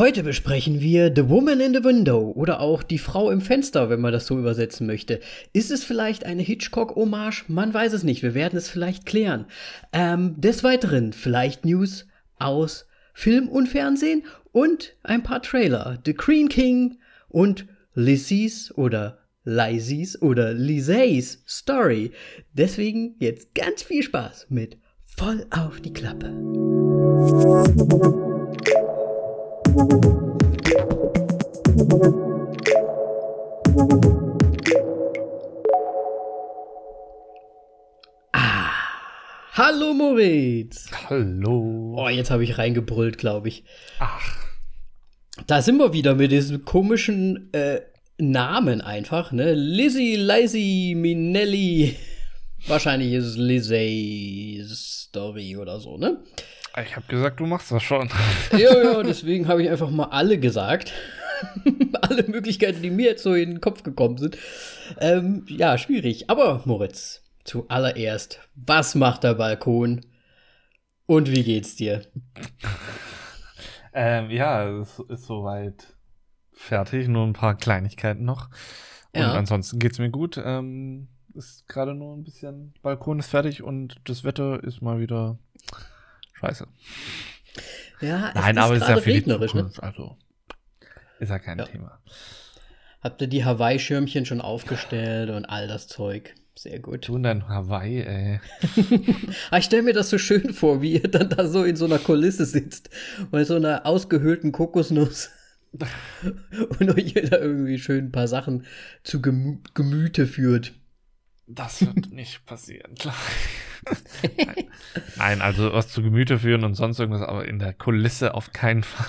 Heute besprechen wir The Woman in the Window oder auch Die Frau im Fenster, wenn man das so übersetzen möchte. Ist es vielleicht eine Hitchcock-Hommage? Man weiß es nicht. Wir werden es vielleicht klären. Ähm, des Weiteren vielleicht News aus Film und Fernsehen und ein paar Trailer. The Green King und Lizzie's oder Lizzie's oder Lizzie's Story. Deswegen jetzt ganz viel Spaß mit Voll auf die Klappe. Ah, hallo Moritz. Hallo. Oh, jetzt habe ich reingebrüllt, glaube ich. Ach. Da sind wir wieder mit diesem komischen äh, Namen einfach, ne? Lizzie, Lizzie, Minelli. Wahrscheinlich ist es Lizzie's Story oder so, ne? Ich habe gesagt, du machst das schon. Ja, ja, deswegen habe ich einfach mal alle gesagt. alle Möglichkeiten, die mir jetzt so in den Kopf gekommen sind. Ähm, ja, schwierig. Aber Moritz, zuallererst, was macht der Balkon? Und wie geht's dir? ähm, ja, es ist soweit fertig. Nur ein paar Kleinigkeiten noch. Und Ja. ansonsten geht's mir gut. Ähm, ist gerade nur ein bisschen. Balkon ist fertig und das Wetter ist mal wieder scheiße. Ja, es Nein, ist aber es ist ja die regnerisch, ne? Also ist ja kein Ja. Thema. Habt ihr die Hawaii-Schirmchen schon aufgestellt und all das Zeug? Sehr gut. Du in dein Hawaii, ey. Ah, ich stelle mir das so schön vor, wie ihr dann da so in so einer Kulisse sitzt, bei so einer ausgehöhlten Kokosnuss. und euch da irgendwie schön ein paar Sachen zu Gemü Gemüte führt. Das wird nicht passieren, klar. Nein. Also was zu Gemüte führen und sonst irgendwas, aber in der Kulisse auf keinen Fall.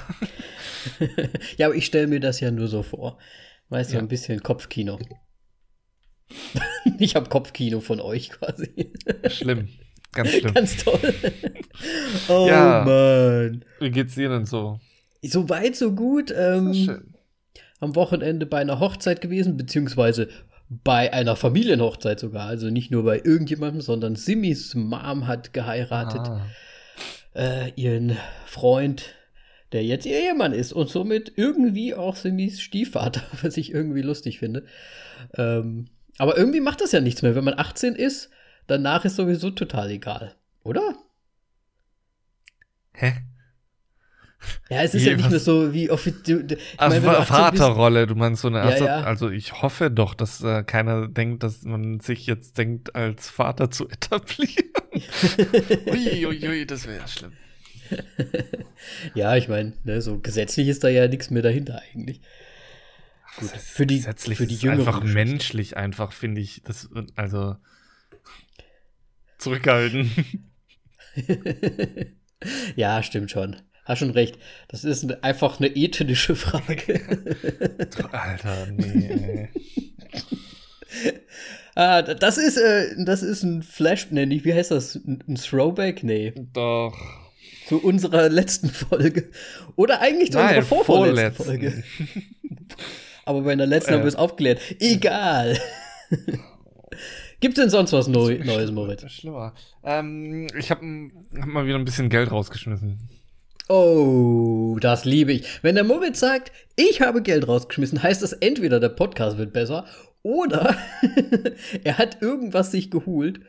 ja, aber ich stelle mir das ja nur so vor. Weißt du, Ja. ein bisschen Kopfkino. ich habe Kopfkino von euch quasi. Schlimm. Ganz schlimm. Ganz toll. oh Ja. Mann. Wie geht's dir denn so? So weit, so gut. Ähm, Schön. am Wochenende bei einer Hochzeit gewesen, beziehungsweise bei einer Familienhochzeit sogar. Also nicht nur bei irgendjemandem, sondern Simis Mom hat geheiratet. Ah. Äh, ihren Freund, der jetzt ihr Ehemann ist und somit irgendwie auch Simis Stiefvater, was ich irgendwie lustig finde. Ähm, aber irgendwie macht das ja nichts mehr. Wenn man 18 ist, danach ist sowieso total egal. Oder? Hä? Ja, es ist Wie, ja nicht mehr so wie offiziell. Also meine, wenn du 18 bist- Vaterrolle, du meinst so eine Ja, ja. also ich hoffe doch, dass äh, keiner denkt, dass man sich jetzt denkt, als Vater zu etablieren. ui, ui, ui, das wäre ja schlimm. Ja, ich meine, ne, so gesetzlich ist da ja nichts mehr dahinter eigentlich. Gut, für die- gesetzlich für die ist jüngeren einfach menschlich einfach, finde ich, das also zurückhalten. ja, stimmt schon. Hast schon recht. Das ist einfach eine ethische Frage. Alter, nee. ah, das ist, äh, das ist ein Flash, nee, nicht, wie heißt das? Ein Throwback? Nee. Doch. Zu unserer letzten Folge. Oder eigentlich zu Nein, unserer vorvorletzten vorletzten. Folge. Aber bei der letzten Äh. haben wir es aufgeklärt. Egal. Gibt es denn sonst was Neu Neues, Moritz? Schlimmer. Ähm, ich habe hab mal wieder ein bisschen Geld rausgeschmissen. Oh, das liebe ich. Wenn der Moritz sagt, ich habe Geld rausgeschmissen, heißt das entweder der Podcast wird besser oder er hat irgendwas sich geholt.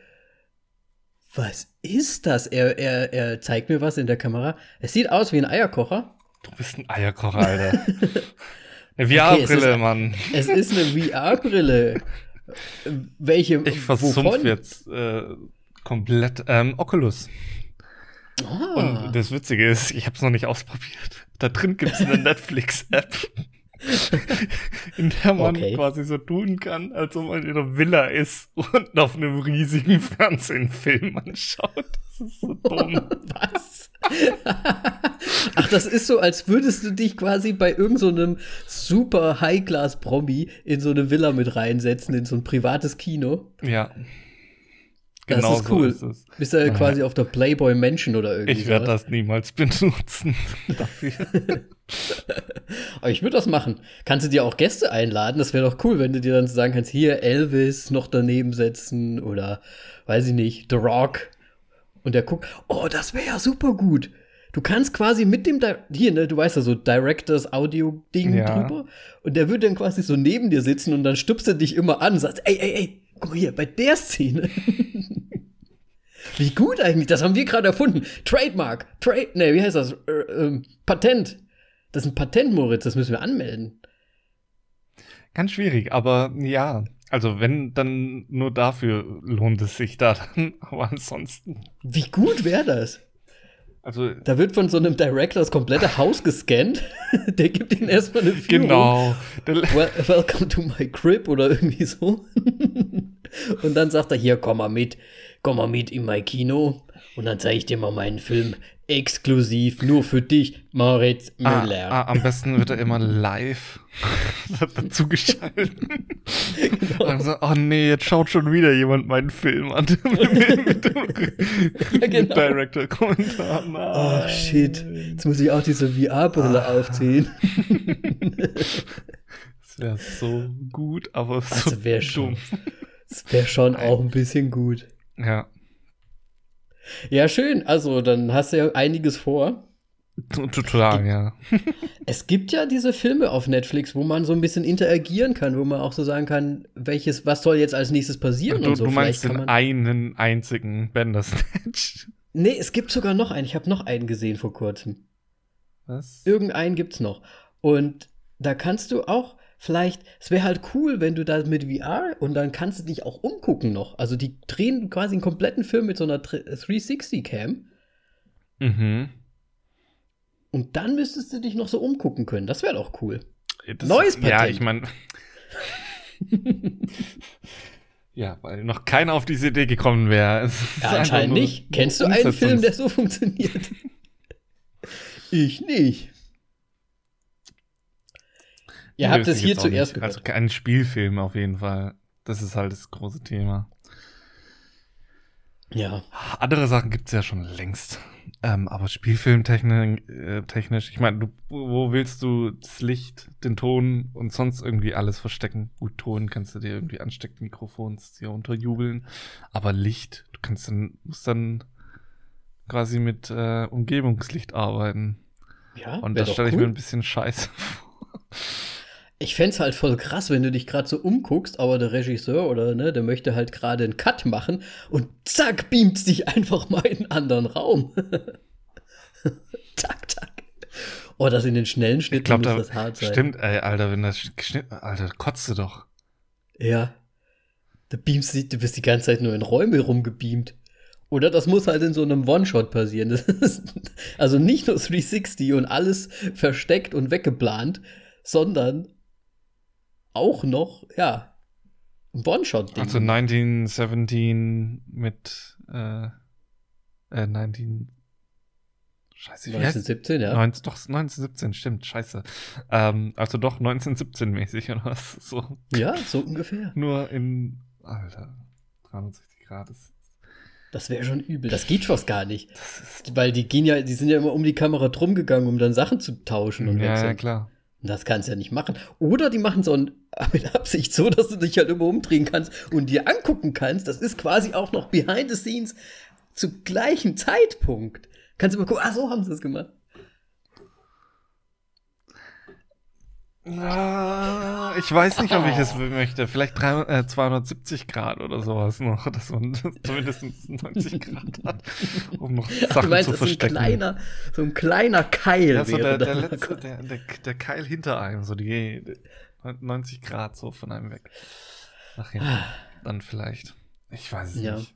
Was ist das? Er, er, er zeigt mir was in der Kamera. Es sieht aus wie ein Eierkocher. Du bist ein Eierkocher, Alter. Eine Okay, VR-Brille, ist- Mann. Es ist eine VR-Brille. Welche? Ich versumpf jetzt äh, komplett. Ähm, Oculus. Ah, Und das Witzige ist, ich habe es noch nicht ausprobiert. Da drin gibt es eine Netflix-App, in der man Okay. quasi so tun kann, als ob man in einer Villa ist und auf einem riesigen Fernsehen einen Film anschaut. Das ist so dumm. was? Ach, das ist so, als würdest du dich quasi bei irgendeinem so super High-Class-Promi in so eine Villa mit reinsetzen, in so ein privates Kino. ja. Das Genau ist cool. so ist es. Bist du ja Ja. quasi auf der Playboy Mansion oder irgendwie Ich werde das niemals benutzen. Aber ich würde das machen. Kannst du dir auch Gäste einladen? Das wäre doch cool, wenn du dir dann sagen kannst, hier Elvis noch daneben setzen oder weiß ich nicht, The Rock. Und der guckt, oh, das wäre ja super gut. Du kannst quasi mit dem, Di hier, ne, du weißt ja, so Directors Audio-Ding Ja. drüber. Und der würde dann quasi so neben dir sitzen und dann stupst er dich immer an und sagt, ey, ey, ey, guck mal hier, bei der Szene. wie gut eigentlich, das haben wir gerade erfunden. Trademark, Trade, ne, wie heißt das? Äh, ähm, Patent. Das ist ein Patent, Moritz, das müssen wir anmelden. Ganz schwierig, aber ja. Also wenn, dann nur dafür lohnt es sich da dann. Aber ansonsten. Wie gut wäre das? Also Da wird von so einem Director das komplette Haus gescannt. Der gibt ihnen erstmal eine Führung. genau. Well, welcome to my crib oder irgendwie so. Und dann sagt er, hier, komm mal mit, komm mal mit in mein Kino. Und dann zeige ich dir mal meinen Film exklusiv, nur für dich, Moritz ah, Müller. ah, am besten wird er immer live dazu geschalten. Genau. Also, oh nee, jetzt schaut schon wieder jemand meinen Film an. mit, mit dem genau. Director-Kommentar. Oh shit, jetzt muss ich auch diese VR-Brille Ah. aufziehen. Das wäre so gut, aber so Also wär schon- dumm. Das wäre schon auch ein bisschen gut. Ja, Ja, schön. Also, dann hast du ja einiges vor. total, ja. Es gibt ja diese Filme auf Netflix, wo man so ein bisschen interagieren kann, wo man auch so sagen kann, welches, was soll jetzt als nächstes passieren Du, und so. du meinst den einen einzigen Bandersnatch. nee, es gibt sogar noch einen. Ich habe noch einen gesehen vor kurzem. Was? Irgendeinen gibt's noch. Und da kannst du auch vielleicht, es wäre halt cool, wenn du da mit VR und dann kannst du dich auch umgucken noch. Also die drehen quasi einen kompletten Film mit so einer 360-Cam Mhm. und dann müsstest du dich noch so umgucken können. Das wäre doch cool. Das, Neues Ja, Patent. ich meine. ja, weil noch keiner auf diese Idee gekommen wäre. Ja, anscheinend nicht. Kennst du einen Film, der so funktioniert? ich nicht. Ihr habt das es hier zuerst nicht. gehört. Also kein Spielfilm auf jeden Fall. Das ist halt das große Thema. ja. Andere Sachen gibt es ja schon längst. Ähm, aber Spielfilmtechnisch, äh, technisch, ich meine, wo willst du das Licht, den Ton und sonst irgendwie alles verstecken? Gut, Ton kannst du dir irgendwie anstecken, Mikrofons dir unterjubeln. Aber Licht, du kannst dann, musst dann quasi mit äh, Umgebungslicht arbeiten. Ja, Und das stelle ich cool. mir ein bisschen scheiße vor. Ich fänd's halt voll krass, wenn du dich gerade so umguckst, aber der Regisseur oder ne, der möchte halt gerade einen Cut machen und zack, beamt dich einfach mal in einen anderen Raum. zack, zack. Oh, das in den schnellen Ich Schnitten glaube, muss da das hart sein. stimmt, ey, Alter, wenn das geschnitten, Alter, kotzt du doch. Ja. Da beamst du, du bist die ganze Zeit nur in Räume rumgebeamt. Oder das muss halt in so einem One-Shot passieren. Ist, also nicht nur 360 und alles versteckt und weggeplant, sondern auch noch, ja, ein One-Shot-Ding. Also 1917 mit äh, äh 19 Scheiße, wie heißt 1917, ja. 19, doch 1917, stimmt, scheiße. Ähm, also doch 1917 mäßig oder was? So Ja, so ungefähr. nur in Alter 360 Grad ist Das wäre schon übel. Das geht fast gar nicht. Weil die gehen ja, die sind ja immer um die Kamera drum gegangen, um dann Sachen zu tauschen und ja, ja, klar. Das kannst du ja nicht machen. Oder die machen so ein, mit Absicht so, dass du dich halt immer umdrehen kannst und dir angucken kannst. Das ist quasi auch noch behind the scenes zu gleichen Zeitpunkt. Kannst du mal gucken, ah, so haben sie es gemacht. Ah, ich weiß nicht, ob ich es möchte. Vielleicht 300, äh, 270 Grad oder sowas noch, dass man zumindest 90 Grad hat, um noch Ach, Sachen du meinst, zu ist ein verstecken. kleiner, so ein kleiner Keil ja, so der, der, letzte, der, der, der Keil hinter einem, so die, die 90 Grad so von einem weg. Nach hinten. Dann vielleicht. Ich weiß es Ja. nicht.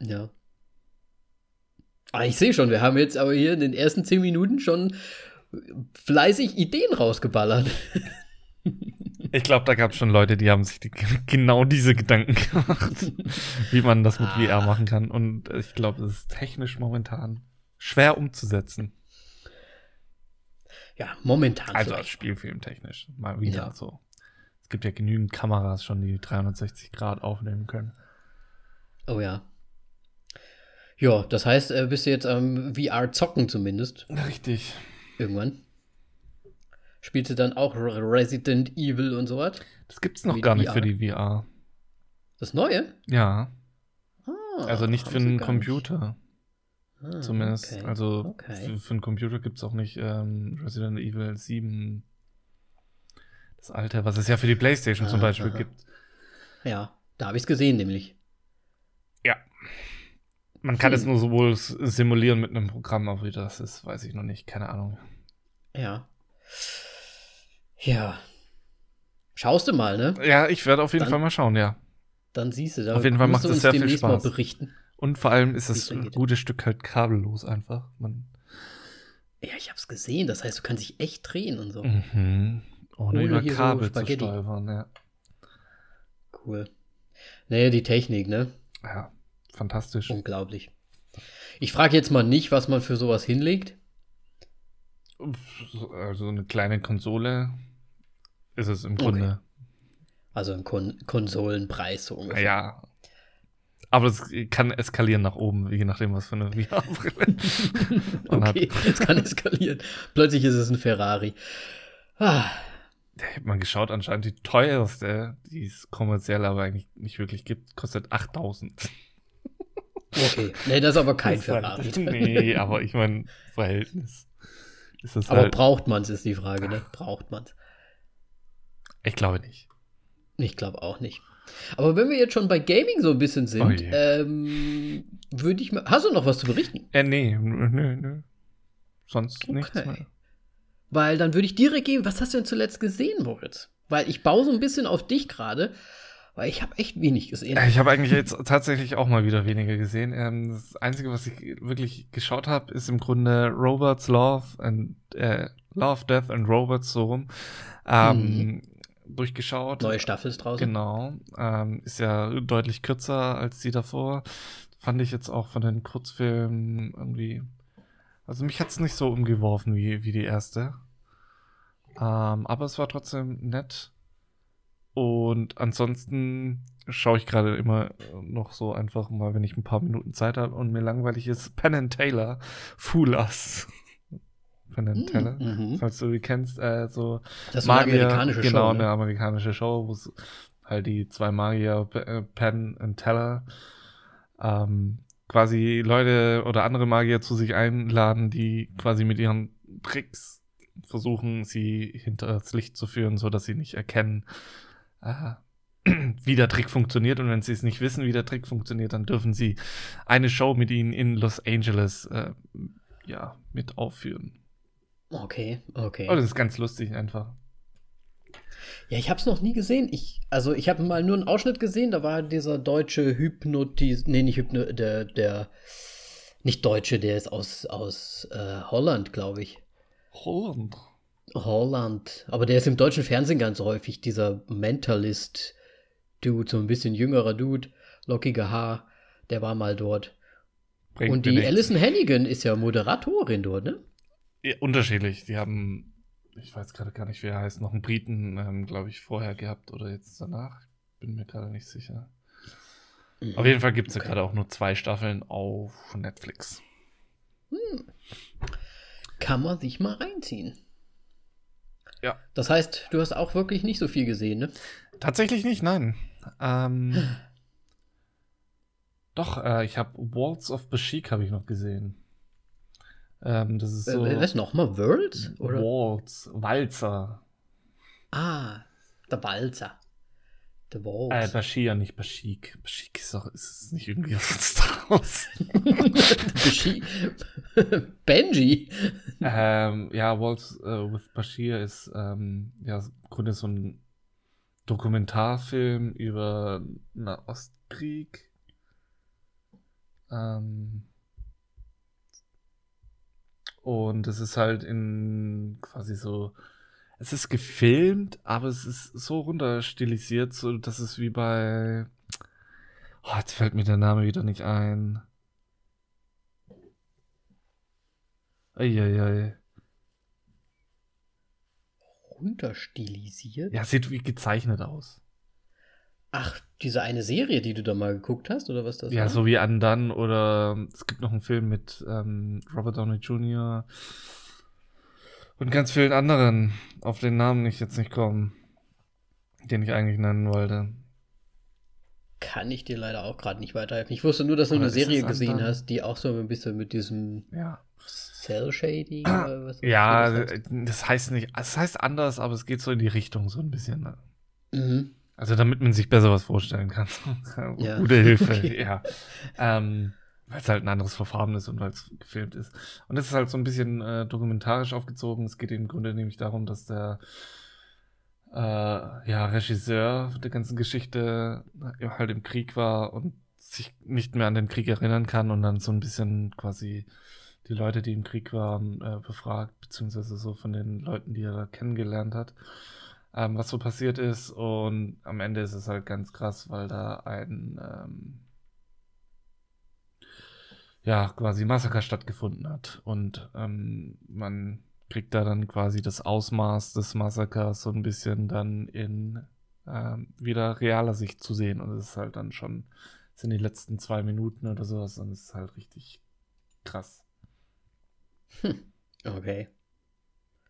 Ja. Ah, ich sehe schon, wir haben jetzt aber hier in den ersten zehn Minuten schon fleißig Ideen rausgeballert. Ich glaube, da gab es schon Leute, die haben sich die, genau diese Gedanken gemacht, wie man das mit Ah. VR machen kann. Und ich glaube, das ist technisch momentan schwer umzusetzen. Ja, momentan. Also vielleicht. als Spielfilm technisch. Mal wieder Ja. so. Es gibt ja genügend Kameras schon, die 360 Grad aufnehmen können. Oh ja. Ja, das heißt, äh, bist du jetzt am VR zocken zumindest. Richtig. Irgendwann. Spielst du dann auch Re- Resident Evil und sowas? Das gibt's noch Wie gar nicht VR. für die VR. Das Neue? Ja. Ah, Also nicht für einen Computer. Ah, Zumindest, okay. also okay. Für, für einen Computer gibt es auch nicht ähm, Resident Evil 7. Das alte, was es ja für die Playstation ah, zum Beispiel gibt. Ja, da habe ich es gesehen, nämlich. Ja. Man kann hm. es nur sowohl simulieren mit einem Programm, aber wie das ist, weiß ich noch nicht. Keine Ahnung. Ja. Ja. Schaust du mal, ne? Ja, ich werde auf jeden dann, Fall mal schauen, ja. Dann siehst du, da auf jeden Fall macht es sehr viel Spaß. Mal berichten. Und vor allem ist das ein gutes Stück halt kabellos einfach. Man ja, ich hab's gesehen. Das heißt, du kannst dich echt drehen und so. Mhm. Ohne, Ohne über Kabel so zu stolpern, ja. Cool. Naja, die Technik, ne? Ja, fantastisch. Unglaublich. Ich frage jetzt mal nicht, was man für sowas hinlegt. Also eine kleine Konsole ist es im Grunde. Okay. Also ein Kon Konsolenpreis so ungefähr. Ja, aber es kann eskalieren nach oben, je nachdem, was für eine VR-Brille man okay, hat. es kann eskalieren. Plötzlich ist es ein Ferrari. Ah. Ich habe mal geschaut, anscheinend die teuerste, die es kommerziell aber eigentlich nicht wirklich gibt, kostet 8000. Okay, nee, das ist aber kein. Halt, nee, aber ich meine, Verhältnis. aber halt, braucht man es, ist die Frage, ne? Braucht man es? Ich glaube nicht. Ich glaube auch nicht. Aber wenn wir jetzt schon bei Gaming so ein bisschen sind, oh ähm, würde ich mal. Hast du noch was zu berichten? Äh, nee, nö, nö. Sonst okay. nichts mehr. Weil dann würde ich direkt gehen, was hast du denn zuletzt gesehen, Moritz? Weil ich baue so ein bisschen auf dich gerade, weil ich habe echt wenig gesehen. Äh, ich habe eigentlich jetzt tatsächlich auch mal wieder weniger gesehen. Ähm, das Einzige, was ich wirklich geschaut habe, ist im Grunde Robots Love and äh, Love, Death and Robots so rum. Ähm, mhm durchgeschaut. Neue Staffel ist draußen. Genau. Ähm, ist ja deutlich kürzer als die davor. Fand ich jetzt auch von den Kurzfilmen irgendwie. Also mich hat es nicht so umgeworfen wie, wie die erste. Ähm, aber es war trotzdem nett. Und ansonsten schaue ich gerade immer noch so einfach mal, wenn ich ein paar Minuten Zeit habe und mir langweilig ist, Penn and Taylor, Fool Us von den Teller, mhm. falls du die kennst, äh, so das ist Magier, eine amerikanische genau, Show. Genau, eine amerikanische Show, wo es halt die zwei Magier, äh, Penn und Teller, ähm, quasi Leute oder andere Magier zu sich einladen, die quasi mit ihren Tricks versuchen, sie hinter das Licht zu führen, so dass sie nicht erkennen, äh, wie der Trick funktioniert. Und wenn sie es nicht wissen, wie der Trick funktioniert, dann dürfen sie eine Show mit ihnen in Los Angeles äh, ja, mit aufführen. Okay, okay. Oh, das ist ganz lustig einfach. Ja, ich habe es noch nie gesehen. Ich, also ich habe mal nur einen Ausschnitt gesehen. Da war dieser deutsche Hypnotis, nee, nicht Hypno, der, der, nicht Deutsche, der ist aus aus äh, Holland, glaube ich. Holland. Holland. Aber der ist im deutschen Fernsehen ganz häufig. Dieser Mentalist-Dude, so ein bisschen jüngerer Dude, lockiger Haar. Der war mal dort. Bringt Und die Alison Hannigan ist ja Moderatorin dort, ne? Ja, unterschiedlich. Die haben, ich weiß gerade gar nicht, wie er heißt, noch einen Briten, ähm, glaube ich, vorher gehabt oder jetzt danach. Bin mir gerade nicht sicher. Mhm. Auf jeden Fall gibt es okay. ja gerade auch nur zwei Staffeln auf Netflix. Hm. Kann man sich mal reinziehen. Ja. Das heißt, du hast auch wirklich nicht so viel gesehen, ne? Tatsächlich nicht, nein. Ähm, doch, äh, ich habe Walls of Bashik habe ich noch gesehen. Ähm, das ist so. Äh, was nochmal? Worlds? Oder? Waltz, Walzer. Ah, der Walzer. Der Waltz. Äh, Bashir, nicht Bashik. Bashik ist doch, ist es nicht irgendwie aus Star Wars? Bashik. Benji. Ähm, ja, Waltz uh, with Bashir ist, ähm, ja, im Grunde so ein Dokumentarfilm über Ostkrieg. Ähm, und es ist halt in quasi so, es ist gefilmt, aber es ist so runterstilisiert, so dass es wie bei, oh, jetzt fällt mir der Name wieder nicht ein. Eieiei. Runterstilisiert? Ja, sieht wie gezeichnet aus. Ach, diese eine Serie, die du da mal geguckt hast, oder was das Ja, war? so wie Undone oder es gibt noch einen Film mit ähm, Robert Downey Jr. und ganz vielen anderen, auf den Namen ich jetzt nicht komme, den ich eigentlich nennen wollte. kann ich dir leider auch gerade nicht weiterhelfen. Ich wusste nur, dass du Oder eine Serie es gesehen hast, die auch so ein bisschen mit diesem Ja. Cell Shading oder was? Ja, wie das heißt. das heißt nicht, es heißt anders, aber es geht so in die Richtung so ein bisschen. ne? Mhm. Also damit man sich besser was vorstellen kann. Ja. Gute Hilfe, Okay. ja. Ähm, weil es halt ein anderes Verfahren ist und weil es gefilmt ist. Und es ist halt so ein bisschen äh, dokumentarisch aufgezogen. Es geht im Grunde nämlich darum, dass der äh, ja, Regisseur der ganzen Geschichte äh, halt im Krieg war und sich nicht mehr an den Krieg erinnern kann und dann so ein bisschen quasi die Leute, die im Krieg waren, äh, befragt, beziehungsweise so von den Leuten, die er da kennengelernt hat, ähm, was so passiert ist. Und am Ende ist es halt ganz krass, weil da ein ähm, ja, quasi Massaker stattgefunden hat. Und ähm, man kriegt da dann quasi das Ausmaß des Massakers so ein bisschen dann in ähm, wieder realer Sicht zu sehen. Und es ist halt dann schon, sind die letzten zwei Minuten oder sowas und es ist halt richtig krass. Okay.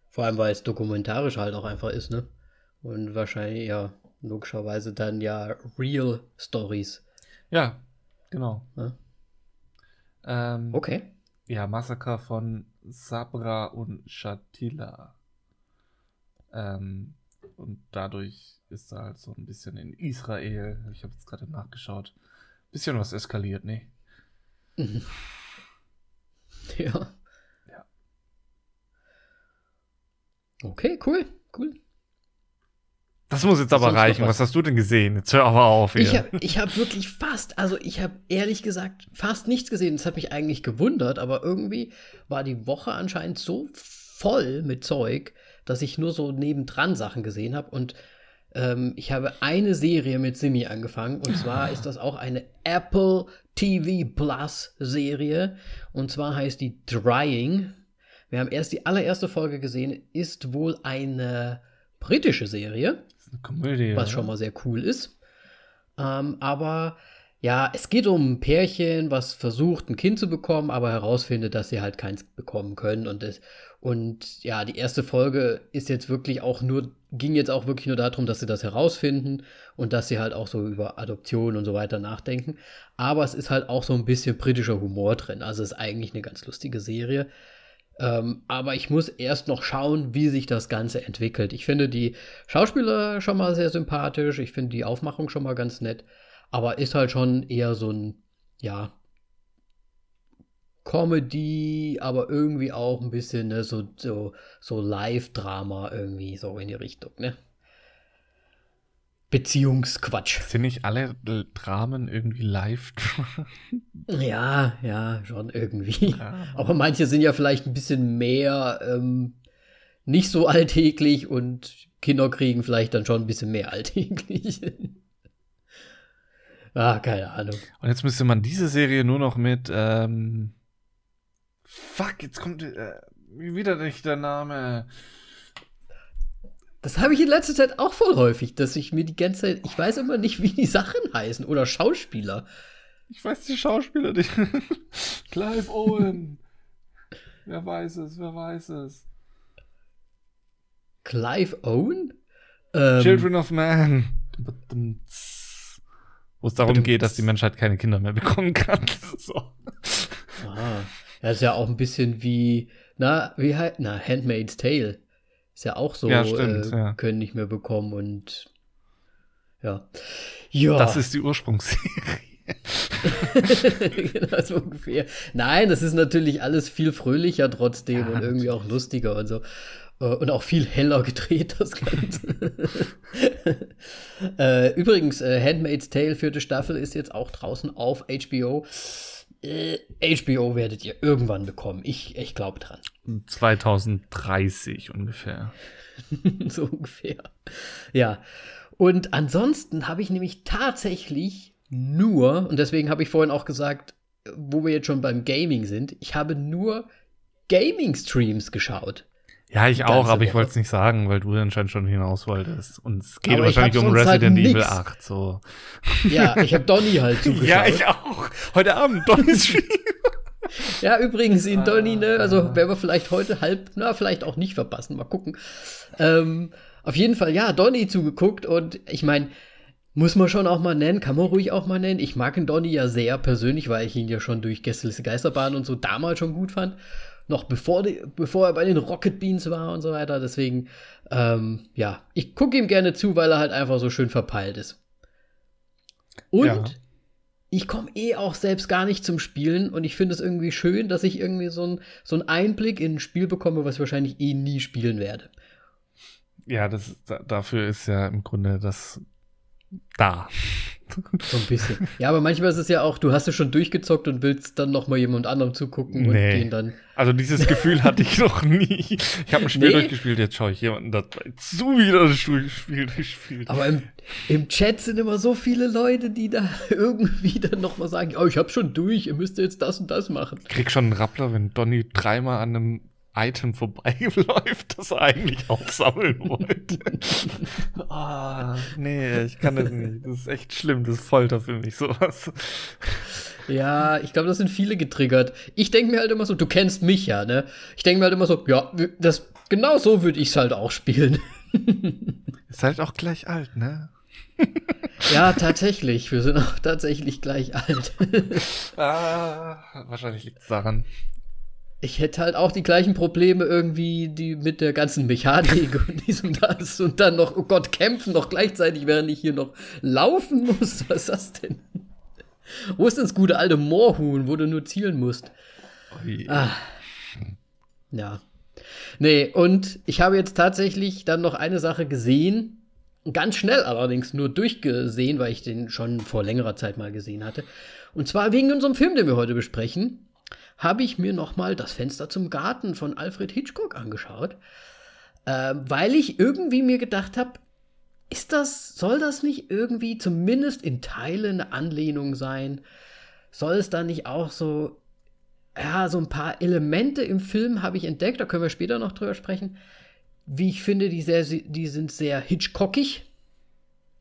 Vor allem, weil es dokumentarisch halt auch einfach ist, ne? Und wahrscheinlich, ja, logischerweise dann ja Real Stories. Ja, genau. Ja. Ähm, Okay. Ja, Massaker von Sabra und Shatila. Ähm, und dadurch ist da halt so ein bisschen in Israel, ich habe jetzt gerade nachgeschaut, bisschen was eskaliert, ne? Mhm. Ja. Ja. Okay, cool, cool. Das muss jetzt aber reichen. was? Was hast du denn gesehen? Jetzt hör aber auf. Ich hier. habe ich hab wirklich fast, also ich habe ehrlich gesagt fast nichts gesehen. Das hat mich eigentlich gewundert, aber irgendwie war die Woche anscheinend so voll mit Zeug, dass ich nur so nebendran Sachen gesehen habe. Und ähm, ich habe eine Serie mit Simi angefangen. Und zwar ist das auch eine Apple TV Plus Serie. Und zwar heißt die Drying. Wir haben erst die allererste Folge gesehen. Ist wohl eine britische Serie eine Komödie. was schon mal sehr cool ist. Ähm, aber ja, es geht um ein Pärchen, was versucht, ein Kind zu bekommen, aber herausfindet, dass sie halt keins bekommen können. Und, das, und ja, die erste Folge ist jetzt wirklich auch nur, ging jetzt auch wirklich nur darum, dass sie das herausfinden und dass sie halt auch so über Adoption und so weiter nachdenken. Aber es ist halt auch so ein bisschen britischer Humor drin. Also es ist eigentlich eine ganz lustige Serie. Ähm, aber ich muss erst noch schauen, wie sich das Ganze entwickelt. Ich finde die Schauspieler schon mal sehr sympathisch. Ich finde die Aufmachung schon mal ganz nett. Aber ist halt schon eher so ein, ja, Comedy, aber irgendwie auch ein bisschen ne, so, so, so Live-Drama irgendwie so in die Richtung, ne? Beziehungsquatsch. Sind nicht alle Dramen irgendwie live? Ja, ja, schon irgendwie. Ja. Aber manche sind ja vielleicht ein bisschen mehr ähm, nicht so alltäglich und Kinder kriegen vielleicht dann schon ein bisschen mehr alltäglich. ah, keine Ahnung. Und jetzt müsste man diese Serie nur noch mit, ähm, fuck, jetzt kommt äh, wieder nicht der Name. Das habe ich in letzter Zeit auch voll häufig, dass ich mir die ganze Zeit, ich weiß immer nicht, wie die Sachen heißen oder Schauspieler. Ich weiß die Schauspieler nicht. Clive Owen. wer weiß es, wer weiß es. Clive Owen? Ähm, Children of Man. Wo es darum geht, dass die Menschheit keine Kinder mehr bekommen kann. so. Ah, ja, ist ja auch ein bisschen wie, na, wie heißt, na, Handmaid's Tale. Ist ja auch so, Ja, stimmt, äh, ja. können nicht mehr bekommen und ja. Ja. Das ist die Ursprungsserie. genau, so ungefähr. Nein, das ist natürlich alles viel fröhlicher trotzdem Ja, und irgendwie auch lustiger und so. Äh, Und auch viel heller gedreht, das Ganze. äh, übrigens, äh, Handmaid's Tale, vierte Staffel, ist jetzt auch draußen auf HBO. Äh, HBO werdet ihr irgendwann bekommen. Ich, ich glaube dran. 2030 ungefähr. so ungefähr. Ja. Und ansonsten habe ich nämlich tatsächlich nur, und deswegen habe ich vorhin auch gesagt, wo wir jetzt schon beim Gaming sind, ich habe nur Gaming-Streams geschaut. Ja, ich auch, aber ich wollte es nicht sagen, weil du anscheinend schon hinaus wolltest. Und es geht Aber ich wahrscheinlich um halt Resident Evil nix. 8. So. Ja, ich habe Donny halt zugeschaut. Ja, ich auch. Heute Abend, Donny's Stream. Ja, übrigens in Donny, ne, Ah. also werden wir vielleicht heute halb, na, vielleicht auch nicht verpassen, mal gucken. Ähm, auf jeden Fall, ja, Donny zugeguckt und ich meine, Muss man schon auch mal nennen, kann man ruhig auch mal nennen. Ich mag den Donny ja sehr persönlich, weil ich ihn ja schon durch Gästeliste Geisterbahn und so damals schon gut fand. Noch bevor, die, bevor er bei den Rocket Beans war und so weiter. Deswegen, ähm, ja, ich gucke ihm gerne zu, weil er halt einfach so schön verpeilt ist. Und ja. ich komme eh auch selbst gar nicht zum Spielen und ich finde es irgendwie schön, dass ich irgendwie so, ein, so einen Einblick in ein Spiel bekomme, was ich wahrscheinlich eh nie spielen werde. Ja, das, dafür ist ja im Grunde das da. So ein bisschen. Ja, aber manchmal ist es ja auch, du hast es schon durchgezockt und willst dann noch mal jemand anderem zugucken nee. und den dann. Also dieses Gefühl hatte ich noch nie. Ich habe ein Spiel nee. durchgespielt, jetzt schaue ich jemanden dabei zu, wieder das Spiel durchspielt. Aber im, im Chat sind immer so viele Leute, die da irgendwie dann noch mal sagen, oh, ich habe schon durch, ihr müsst jetzt das und das machen. Ich krieg schon einen Rappler, wenn Donny dreimal an einem Item vorbeiläuft, das er eigentlich aufsammeln wollte. Ah, oh, nee, ich kann das nicht. Das ist echt schlimm. Das ist Folter für mich, sowas. Ja, ich glaube, das sind viele getriggert. Ich denke mir halt immer so, du kennst mich ja, ne? Ich denke mir halt immer so, ja, das, genau so würde ich es halt auch spielen. ist halt auch gleich alt, ne? ja, tatsächlich. Wir sind auch tatsächlich gleich alt. ah, wahrscheinlich liegt es daran ich hätte halt auch die gleichen Probleme irgendwie die mit der ganzen Mechanik und diesem das und dann noch, oh Gott, kämpfen noch gleichzeitig, während ich hier noch laufen muss. Was ist das denn? Wo ist denn das gute alte Moorhuhn, wo du nur zielen musst? Ah. Ja. Nee, und ich habe jetzt tatsächlich dann noch eine Sache gesehen, ganz schnell allerdings nur durchgesehen, weil ich den schon vor längerer Zeit mal gesehen hatte. Und zwar wegen unserem Film, den wir heute besprechen habe ich mir noch mal das Fenster zum Garten von Alfred Hitchcock angeschaut, äh, weil ich irgendwie mir gedacht habe, ist das, soll das nicht irgendwie zumindest in Teilen eine Anlehnung sein? Soll es da nicht auch so, ja, so ein paar Elemente im Film habe ich entdeckt, da können wir später noch drüber sprechen, wie ich finde, die, sehr, die sind sehr Hitchcockig.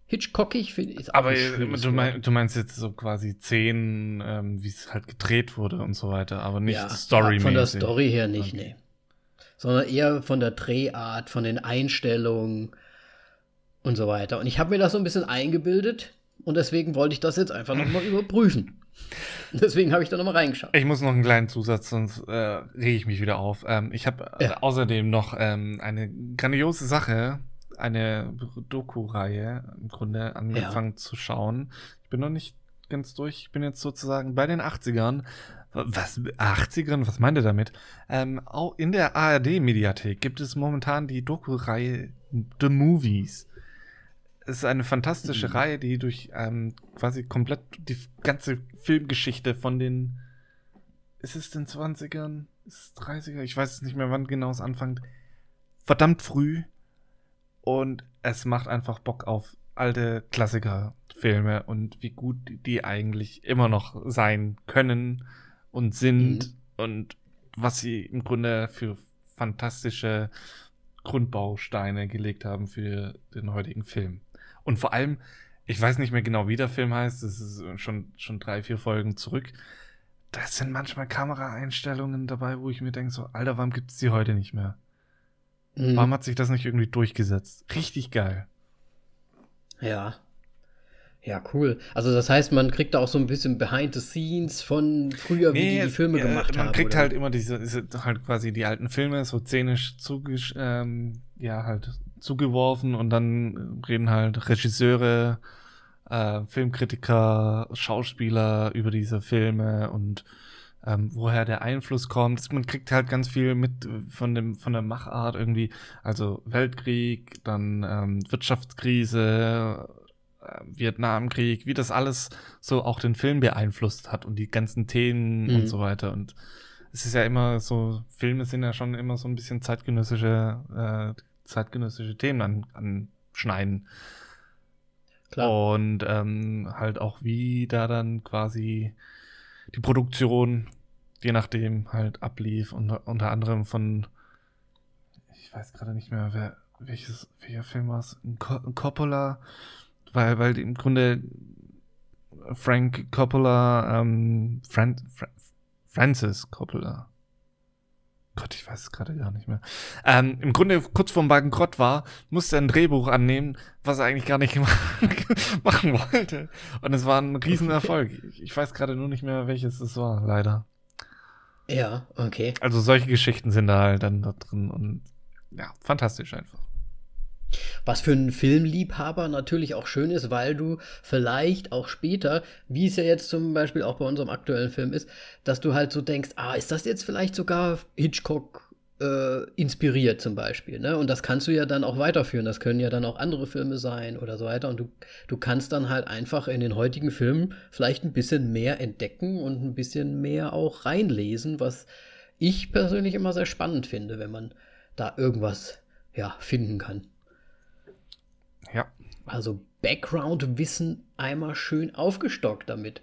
Hitchcockig finde ich. Aber du, mein, du, meinst jetzt so quasi zehn, ähm, wie es halt gedreht wurde und so weiter, aber nicht ja, Story. Von der Story her nicht, okay. nee. Sondern eher von der Drehart, von den Einstellungen und so weiter. Und ich habe mir das so ein bisschen eingebildet und deswegen wollte ich das jetzt einfach nochmal überprüfen. Deswegen habe ich da nochmal reingeschaut. Ich muss noch einen kleinen Zusatz, sonst äh, rege ich mich wieder auf. Ähm, ich habe äh, ja. außerdem noch ähm, eine grandiose Sache eine Doku-Reihe im Grunde angefangen ja. zu schauen. Ich bin noch nicht ganz durch. Ich bin jetzt sozusagen bei den 80ern. Was, 80ern? Was meint ihr damit? Ähm, auch in der ARD-Mediathek gibt es momentan die Doku-Reihe The Movies. Es ist eine fantastische mhm. Reihe, die durch ähm, quasi komplett die ganze Filmgeschichte von den, ist es den 20ern? Ist es 30er? Ich weiß es nicht mehr, wann genau es anfängt. Verdammt früh und es macht einfach Bock auf alte Klassikerfilme und wie gut die eigentlich immer noch sein können und sind mhm. und was sie im Grunde für fantastische Grundbausteine gelegt haben für den heutigen Film. Und vor allem, ich weiß nicht mehr genau, wie der Film heißt, das ist schon, schon drei, vier Folgen zurück. Da sind manchmal Kameraeinstellungen dabei, wo ich mir denke, so, Alter, warum gibt es die heute nicht mehr? Mhm. Warum hat sich das nicht irgendwie durchgesetzt? Richtig geil. Ja. Ja, cool. Also das heißt, man kriegt da auch so ein bisschen Behind the Scenes von früher, nee, wie die, die Filme äh, gemacht man haben. Man kriegt oder? halt immer diese, diese, halt quasi die alten Filme so szenisch zugesch ähm, ja, halt zugeworfen und dann reden halt Regisseure, äh, Filmkritiker, Schauspieler über diese Filme und ähm, woher der Einfluss kommt. Man kriegt halt ganz viel mit äh, von dem von der Machart irgendwie, also Weltkrieg, dann ähm, Wirtschaftskrise, äh, Vietnamkrieg, wie das alles so auch den Film beeinflusst hat und die ganzen Themen mhm. und so weiter. Und es ist ja immer so, Filme sind ja schon immer so ein bisschen zeitgenössische, äh, zeitgenössische Themen an, anschneiden. Klar. Und ähm, halt auch, wie da dann quasi die Produktion je nachdem halt ablief. Und unter anderem von, ich weiß gerade nicht mehr, wer, welches, welcher Film war es? Coppola, weil, weil im Grunde Frank Coppola, ähm, Fran Fra Francis Coppola. Gott, ich weiß es gerade gar nicht mehr. Ähm, Im Grunde kurz vorm Bankrott war, musste er ein Drehbuch annehmen, was er eigentlich gar nicht machen wollte. Und es war ein Riesenerfolg. Ich weiß gerade nur nicht mehr, welches es war, leider. Ja, okay. Also solche Geschichten sind da halt dann da drin und ja, fantastisch einfach. Was für einen Filmliebhaber natürlich auch schön ist, weil du vielleicht auch später, wie es ja jetzt zum Beispiel auch bei unserem aktuellen Film ist, dass du halt so denkst, ah, ist das jetzt vielleicht sogar Hitchcock äh, inspiriert zum Beispiel, ne? Und das kannst du ja dann auch weiterführen. Das können ja dann auch andere Filme sein oder so weiter. Und du, du kannst dann halt einfach in den heutigen Filmen vielleicht ein bisschen mehr entdecken und ein bisschen mehr auch reinlesen, was ich persönlich immer sehr spannend finde, wenn man da irgendwas ja, finden kann. Ja. Also Background-Wissen einmal schön aufgestockt damit.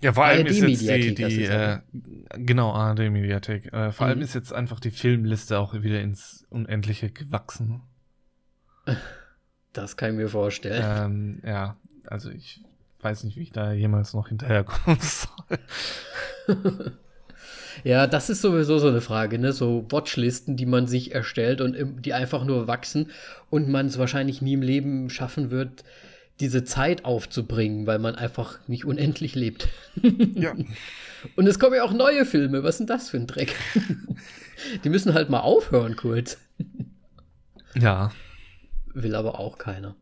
Ja, vor allem ist jetzt die, die äh, genau, ARD-Mediathek. Äh, vor mhm. allem ist jetzt einfach die Filmliste auch wieder ins Unendliche gewachsen. Das kann ich mir vorstellen. Ähm, ja, also ich weiß nicht, wie ich da jemals noch hinterherkommen soll. Ja, das ist sowieso so eine Frage, ne? So Watchlisten, die man sich erstellt und die einfach nur wachsen und man es wahrscheinlich nie im Leben schaffen wird, diese Zeit aufzubringen, weil man einfach nicht unendlich lebt. Ja. und es kommen ja auch neue Filme. Was ist denn das für ein Dreck? die müssen halt mal aufhören kurz. Ja. Will aber auch keiner.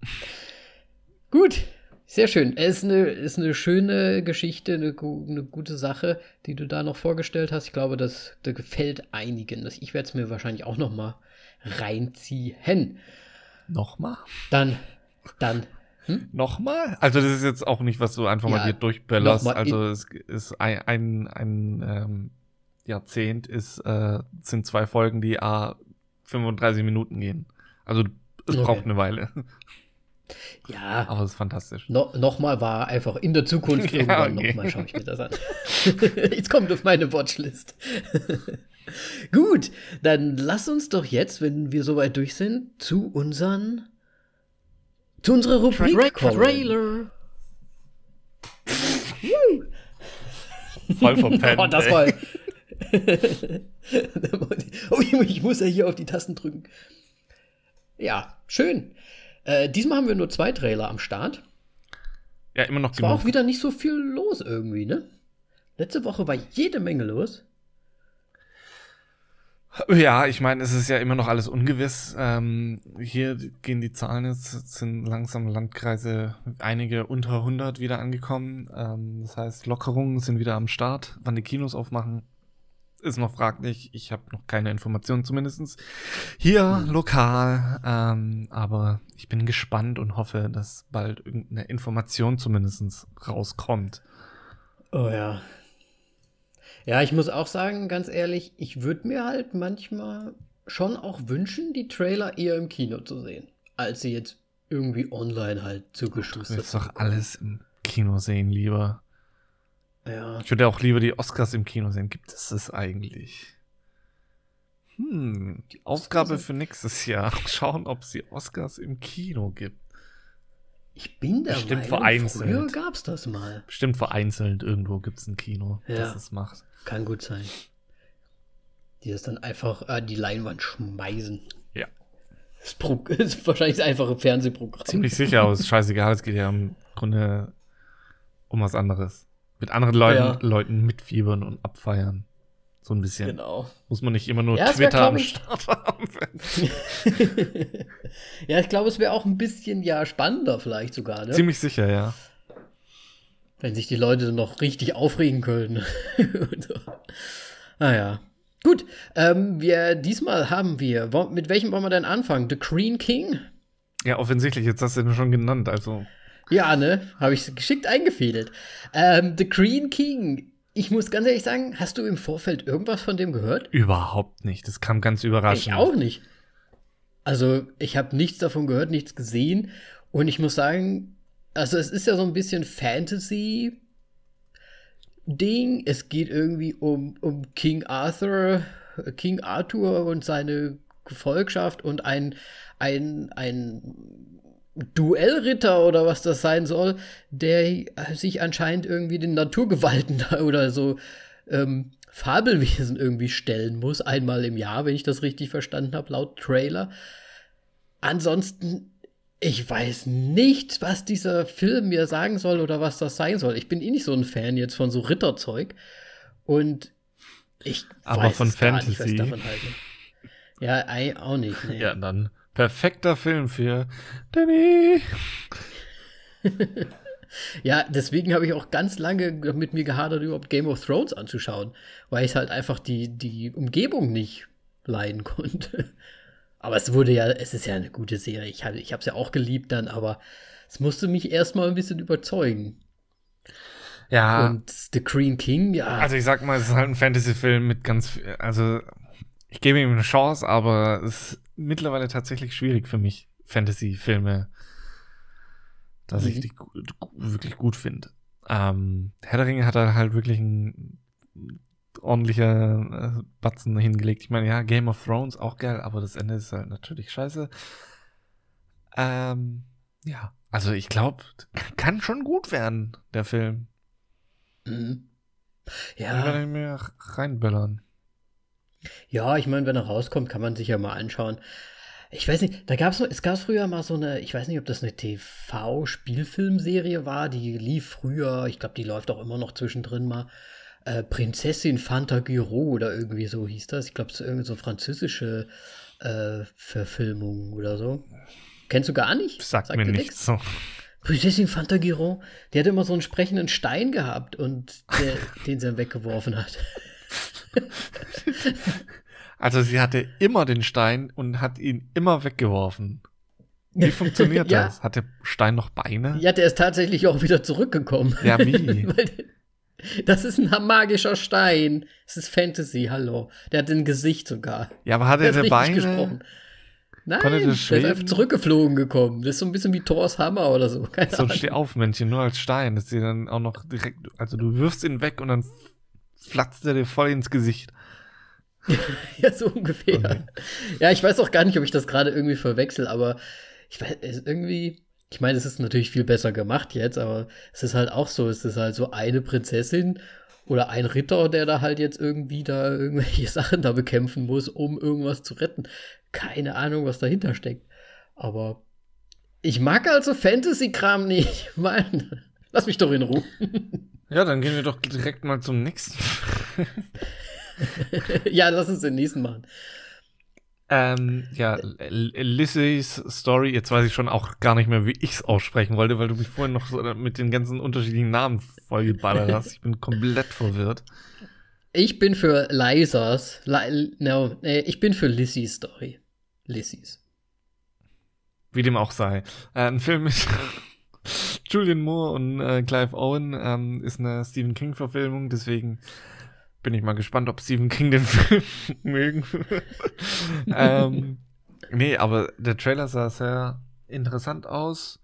Gut, sehr schön. Es ist eine, ist eine schöne Geschichte, eine, eine, gute Sache, die du da noch vorgestellt hast. Ich glaube, das, das gefällt einigen. Ich werde es mir wahrscheinlich auch noch mal reinziehen. Nochmal? Dann, dann. Hm? Nochmal? Also das ist jetzt auch nicht, was du einfach ja, mal dir durchballerst. Also es ist ein, ein, ein ähm, Jahrzehnt ist, äh, sind zwei Folgen, die a 35 Minuten gehen. Also es okay. braucht eine Weile. Ja. Aber es ist fantastisch. No, nochmal war einfach in der Zukunft irgendwann okay. nochmal schaue ich mir das an. jetzt kommt auf meine Watchlist. Gut, dann lass uns doch jetzt, wenn wir soweit durch sind, zu unseren zu unserer Rubrik Tra kommen. Trailer. Voll verpennt. Oh, das war. oh, ich muss ja hier auf die Tasten drücken. Ja, schön. Äh, diesmal haben wir nur zwei Trailer am Start. Ja, immer noch Es war auch wieder nicht so viel los irgendwie, ne? Letzte Woche war jede Menge los. Ja, ich meine, es ist ja immer noch alles ungewiss. Ähm, hier gehen die Zahlen jetzt, sind langsam Landkreise, einige unter 100 wieder angekommen. Ähm, das heißt, Lockerungen sind wieder am Start. Wann die Kinos aufmachen, ist noch fraglich. Ich habe noch keine Informationen, zumindest hier mhm. lokal. Ähm, aber ich bin gespannt und hoffe, dass bald irgendeine Information zumindest rauskommt. Oh ja. Ja, ich muss auch sagen, ganz ehrlich, ich würde mir halt manchmal schon auch wünschen, die Trailer eher im Kino zu sehen, als sie jetzt irgendwie online halt zugeschustert. Du willst doch alles im Kino sehen, lieber. Ja. Ich würde auch lieber die Oscars im Kino sehen. Gibt es das eigentlich? Hm, die Aufgabe für nächstes Jahr. Schauen, ob es die Oscars im Kino gibt. Ich bin der Bestimmt Meinung, vereinzelt. früher gab es das mal. Bestimmt vereinzelt irgendwo gibt es ein Kino, ja. das es macht. Kann gut sein. Die das dann einfach an die Leinwand schmeißen. Ja. Das, Pro das ist wahrscheinlich das einfache Fernsehprogramm. Ziemlich sicher, aber es ist scheißegal. Es geht ja im Grunde um was anderes. Mit anderen Leuten, ja. Leuten mitfiebern und abfeiern. So ein bisschen. Genau. Muss man nicht immer nur ja, Twitter wär, am Start haben. ja, ich glaube, es wäre auch ein bisschen ja spannender vielleicht sogar. Ne? Ziemlich sicher, ja. Wenn sich die Leute noch richtig aufregen können. Naja. Ah, Gut, ähm, wir, diesmal haben wir, mit welchem wollen wir denn anfangen? The Green King? Ja, offensichtlich, jetzt hast du ihn schon genannt, also. Ja, ne? Habe ich geschickt eingefädelt. Ähm, The Green King. Ich muss ganz ehrlich sagen, hast du im Vorfeld irgendwas von dem gehört? Überhaupt nicht. Das kam ganz überraschend. Ich auch nicht. Also, ich habe nichts davon gehört, nichts gesehen. Und ich muss sagen, also es ist ja so ein bisschen Fantasy. Ding. Es geht irgendwie um, um King Arthur, King Arthur und seine Gefolgschaft und ein, ein, ein Duellritter oder was das sein soll, der sich anscheinend irgendwie den Naturgewalten oder so ähm, Fabelwesen irgendwie stellen muss, einmal im Jahr, wenn ich das richtig verstanden habe, laut Trailer. Ansonsten, ich weiß nicht, was dieser Film mir sagen soll oder was das sein soll. Ich bin eh nicht so ein Fan jetzt von so Ritterzeug. Und ich Aber weiß von es gar nicht, was Fantasy. ich davon halte. Ja, ei, auch nicht. Nee. Ja, dann perfekter Film für Danny. Ja, deswegen habe ich auch ganz lange mit mir gehadert, überhaupt Game of Thrones anzuschauen, weil ich halt einfach die, die Umgebung nicht leiden konnte. Aber es wurde ja, es ist ja eine gute Serie. Ich habe ich es ja auch geliebt dann, aber es musste mich erstmal ein bisschen überzeugen. Ja, Und The Green King, ja. also ich sag mal, es ist halt ein Fantasy-Film mit ganz, viel- also ich gebe ihm eine Chance, aber es mittlerweile tatsächlich schwierig für mich, Fantasy-Filme, dass ich Mhm. die gu- gu- wirklich gut finde. Ähm, Herr der Ringe hat da halt wirklich ein ordentlicher äh, Batzen hingelegt. Ich meine, ja, Game of Thrones auch geil, aber das Ende ist halt natürlich scheiße. Ähm, ja, also ich glaube, kann schon gut werden, der Film. Mhm. Ja, werde ich mir reinböllern. Ja, ich meine, wenn er rauskommt, kann man sich ja mal anschauen. Ich weiß nicht, da gab es es gab früher mal so eine, ich weiß nicht, ob das eine TV-Spielfilmserie war, die lief früher, ich glaube, die läuft auch immer noch zwischendrin mal. Äh, Prinzessin Fantagiro oder irgendwie so hieß das. Ich glaube, es ist irgendwie so französische äh, Verfilmung oder so. Kennst du gar nicht? Sagt, Sagt mir nichts so. Prinzessin Fantagiro, die hatte immer so einen sprechenden Stein gehabt und der, den sie dann weggeworfen hat. Also sie hatte immer den Stein und hat ihn immer weggeworfen. Wie funktioniert Ja. das? Hat der Stein noch Beine? Ja, der ist tatsächlich auch wieder zurückgekommen. Ja, wie? Das ist ein magischer Stein. Es ist Fantasy, hallo. Der hat ein Gesicht sogar. Ja, aber hat er der Beine? gesprochen. Nein, der ist einfach zurückgeflogen gekommen. Das ist so ein bisschen wie Thors Hammer oder so. Keine So ein. Steh-auf-Männchen, nur als Stein. Das sie dann auch noch direkt, also du wirfst ihn weg und dann flatzt er dir voll ins Gesicht. Ja, so ungefähr. Okay. Ja, ich weiß auch gar nicht, ob ich das gerade irgendwie verwechsel, aber ich weiß, irgendwie. Ich meine, es ist natürlich viel besser gemacht jetzt, aber es ist halt auch so, es ist halt so eine Prinzessin oder ein Ritter, der da halt jetzt irgendwie da irgendwelche Sachen da bekämpfen muss, um irgendwas zu retten. Keine Ahnung, was dahinter steckt. Aber ich mag also Fantasy-Kram nicht. Mann, lass mich doch in Ruhe. Ja, dann gehen wir doch direkt mal zum nächsten. ja, lass uns den nächsten machen. ähm, ja, L- Lizzies Story, jetzt weiß ich schon auch gar nicht mehr, wie ich es aussprechen wollte, weil du mich vorhin noch so mit den ganzen unterschiedlichen Namen vollgeballert hast. Ich bin komplett verwirrt. Ich bin für Lisas. Li no, äh, ich bin für Lissys Story. Lissys. Wie dem auch sei. Äh, ein Film mit Julian Moore und äh, Clive Owen ähm, ist eine Stephen King-Verfilmung, deswegen bin ich mal gespannt, ob Stephen King den Film mögen ähm, nee, aber der Trailer sah sehr interessant aus.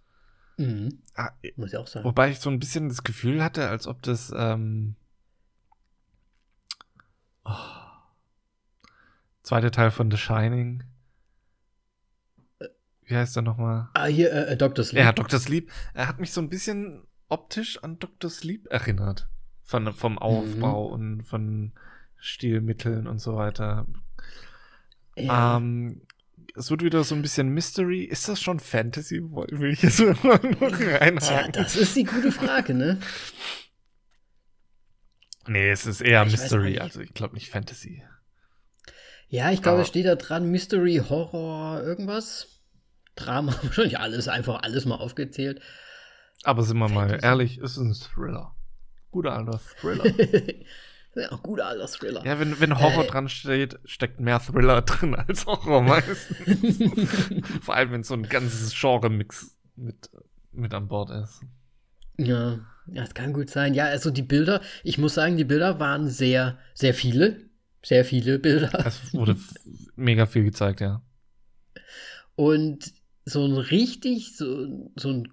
Mhm. Ah, Muss ich auch sagen. wobei ich so ein bisschen das Gefühl hatte, als ob das ähm, oh, zweite Teil von The Shining. Wie heißt der nochmal? Ah, hier, äh, äh, Dr. Sleep. Ja, Dr. Sleep. Er hat mich so ein bisschen optisch an Dr. Sleep erinnert. Von, vom Aufbau und von Stilmitteln und so weiter. Ja. Ähm, es wird wieder so ein bisschen Mystery. Ist das schon Fantasy? Will ich jetzt mal noch Tja, reinhaken? das ist die gute Frage, ne? nee, es ist eher Ich Mystery. Also ich glaube nicht Fantasy. Ja, ich glaube, es steht da dran Mystery, Horror, irgendwas. Drama, wahrscheinlich alles, einfach alles mal aufgezählt. Aber sind wir mal Fantasy. ehrlich, es ist ein Thriller. Guter alter Thriller. ja, guter alter Thriller. ja, wenn, wenn Horror Äh. dran steht, steckt mehr Thriller drin als Horror meistens. Vor allem, wenn so ein ganzes Genre-Mix mit, mit an Bord ist. Ja, ja, es kann gut sein. Ja, also die Bilder, ich muss sagen, die Bilder waren sehr, sehr viele. Sehr viele Bilder. Es wurde mega viel gezeigt, ja. Und so ein richtig, so, so, ein,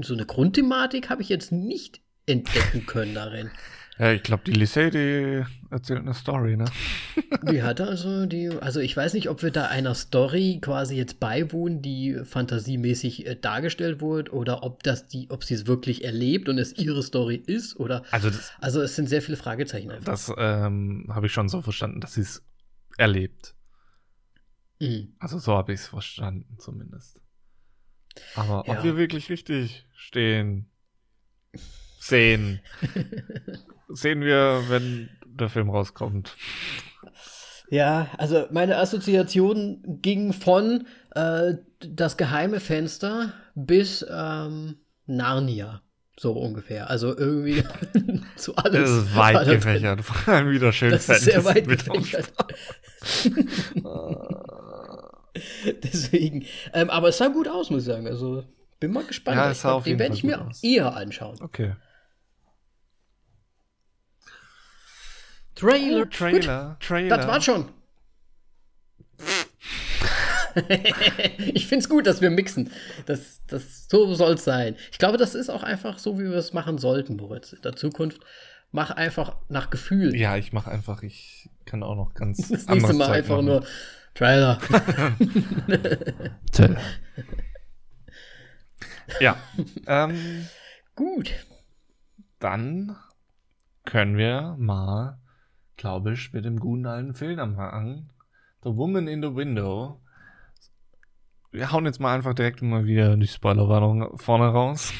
so eine Grundthematik habe ich jetzt nicht entdecken können darin. Ja, ich glaube, die Lisey, die erzählt eine Story, ne? Die hat also die, also ich weiß nicht, ob wir da einer Story quasi jetzt beiwohnen, die fantasiemäßig äh, dargestellt wurde, oder ob das die, ob sie es wirklich erlebt und es ihre Story ist, oder Also, das, also es sind sehr viele Fragezeichen einfach. das ähm, habe ich schon so verstanden, dass sie es erlebt. Mhm. Also so habe ich es verstanden, zumindest. Aber Ja. ob wir wirklich richtig stehen, sehen, sehen wir, wenn der Film rauskommt. Ja, also meine Assoziation ging von äh, das geheime Fenster bis ähm, Narnia. So ungefähr. Also irgendwie zu alles. Das ist weit gefächert, vor allem wieder schön Das ist sehr Fantasy weit mit gefächert. Deswegen. Ähm, aber es sah gut aus, muss ich sagen. Also bin mal gespannt. Ja, es sah glaub, auf Den jeden werde Fall ich gut mir aus. eher anschauen. Okay. Trailer. Trailer, Trailer. Das war's schon. ich find's gut, dass wir mixen. Das, das, so soll's sein. Ich glaube, das ist auch einfach so, wie wir es machen sollten, Moritz. In der Zukunft mach einfach nach Gefühl. Ja, ich mache einfach, ich kann auch noch ganz das nächste Mal einfach machen. nur Trailer. Ja. ähm, gut. dann können wir mal, glaube ich, mit dem guten alten Film anfangen. The Woman in the Window. Wir hauen jetzt mal einfach direkt mal wieder die Spoilerwarnung vorne raus.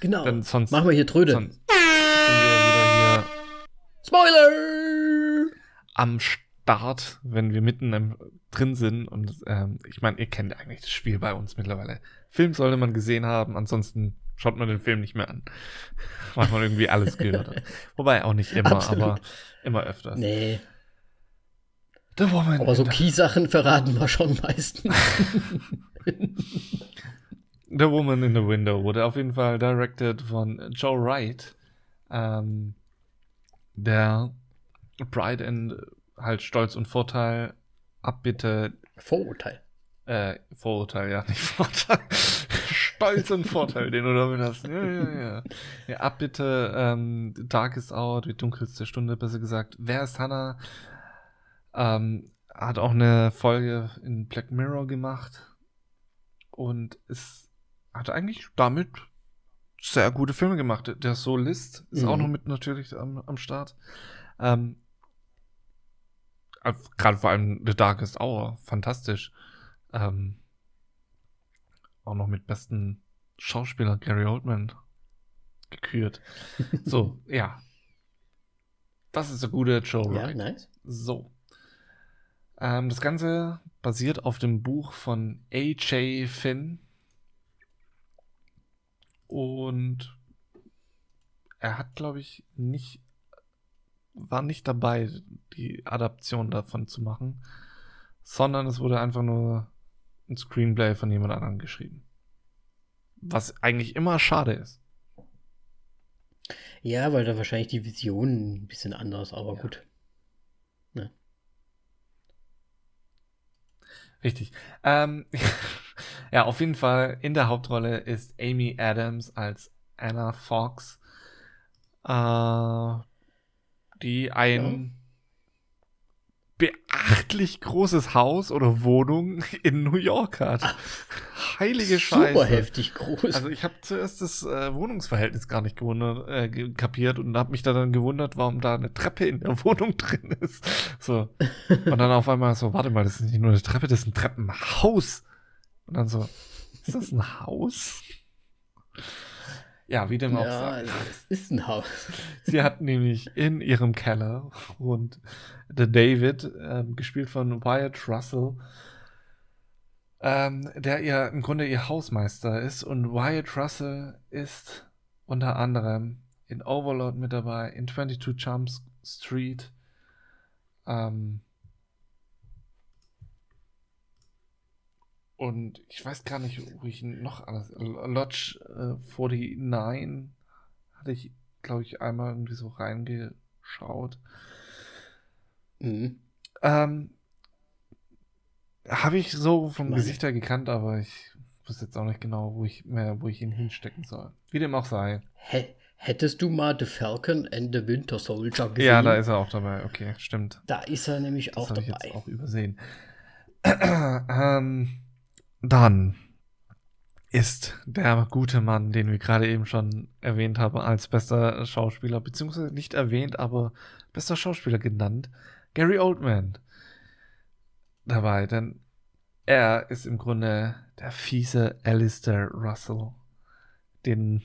Genau. Denn sonst, Machen wir hier Tröde. sonst sind wir wieder hier Spoiler! am Start, wenn wir mitten im, drin sind. Und ähm, ich meine, ihr kennt eigentlich das Spiel bei uns mittlerweile. Film sollte man gesehen haben, ansonsten schaut man den Film nicht mehr an. Weil man irgendwie alles gehört hat. Wobei auch nicht immer, Absolut. aber immer öfters. Nee, The Woman. aber so Key-Sachen verraten wir schon meistens. The Woman in the Window wurde auf jeden Fall directed von Joe Wright, ähm, der Pride and halt Stolz und Vorteil, Abbitte, Vorurteil. äh, Vorurteil, ja, nicht Vorteil, Stolz und Vorteil, den du damit hast. Ja, ja, ja. Ja, Abbitte, ähm, Darkest Hour, die dunkelste Stunde, besser gesagt. Wer ist Hannah? Ähm, hat auch eine Folge in Black Mirror gemacht und ist, hat eigentlich damit sehr gute Filme gemacht. Der Solist ist Mhm. auch noch mit natürlich am, am Start. Ähm, Gerade vor allem The Darkest Hour, fantastisch. Ähm, auch noch mit besten Schauspieler Gary Oldman gekürt. So, ja. Das ist der gute Joe Ja, Wright. nice. So. Ähm, das Ganze basiert auf dem Buch von A.J. Finn. Und er hat, glaube ich, nicht, war nicht dabei, die Adaption davon zu machen, sondern es wurde einfach nur ein Screenplay von jemand anderem geschrieben. Was eigentlich immer schade ist. Ja, weil da wahrscheinlich die Vision ein bisschen anders, aber Ja. gut. Richtig. Ähm, ja, auf jeden Fall in der Hauptrolle ist Amy Adams als Anna Fox, äh, die ein beachtlich großes Haus oder Wohnung in New York hat. Heilige Scheiße. Super heftig groß. Also ich habe zuerst das äh, Wohnungsverhältnis gar nicht gewundert, äh, kapiert und habe mich da dann gewundert, warum da eine Treppe in der Wohnung drin ist. So. Und dann auf einmal so, warte mal, das ist nicht nur eine Treppe, das ist ein Treppenhaus. Und dann so, ist das ein Haus? Ja, wie dem auch ja, sei. also, es ist ein Haus. Sie hat nämlich in ihrem Keller und der David, ähm, gespielt von Wyatt Russell, ähm, der ihr im Grunde ihr Hausmeister ist. Und Wyatt Russell ist unter anderem in Overlord mit dabei, in 22 Jump Street. Ähm, und ich weiß gar nicht, wo ich ihn noch alles. Lodge äh, 49 hatte ich, glaube ich, einmal irgendwie so reingeschaut. Mhm. Ähm, Habe ich so vom Meine. Gesicht her gekannt, aber ich wusste jetzt auch nicht genau, wo ich mehr, wo ich ihn hinstecken soll. Wie dem auch sei. Hä Hättest du mal The Falcon and the Winter Soldier gesehen? Ja, da ist er auch dabei. Okay, stimmt. Da ist er nämlich Das auch dabei. ich jetzt auch übersehen. ähm, dann ist der gute Mann, den wir gerade eben schon erwähnt haben, als bester Schauspieler, beziehungsweise nicht erwähnt, aber bester Schauspieler genannt, Gary Oldman dabei, denn er ist im Grunde der fiese Alistair Russell, den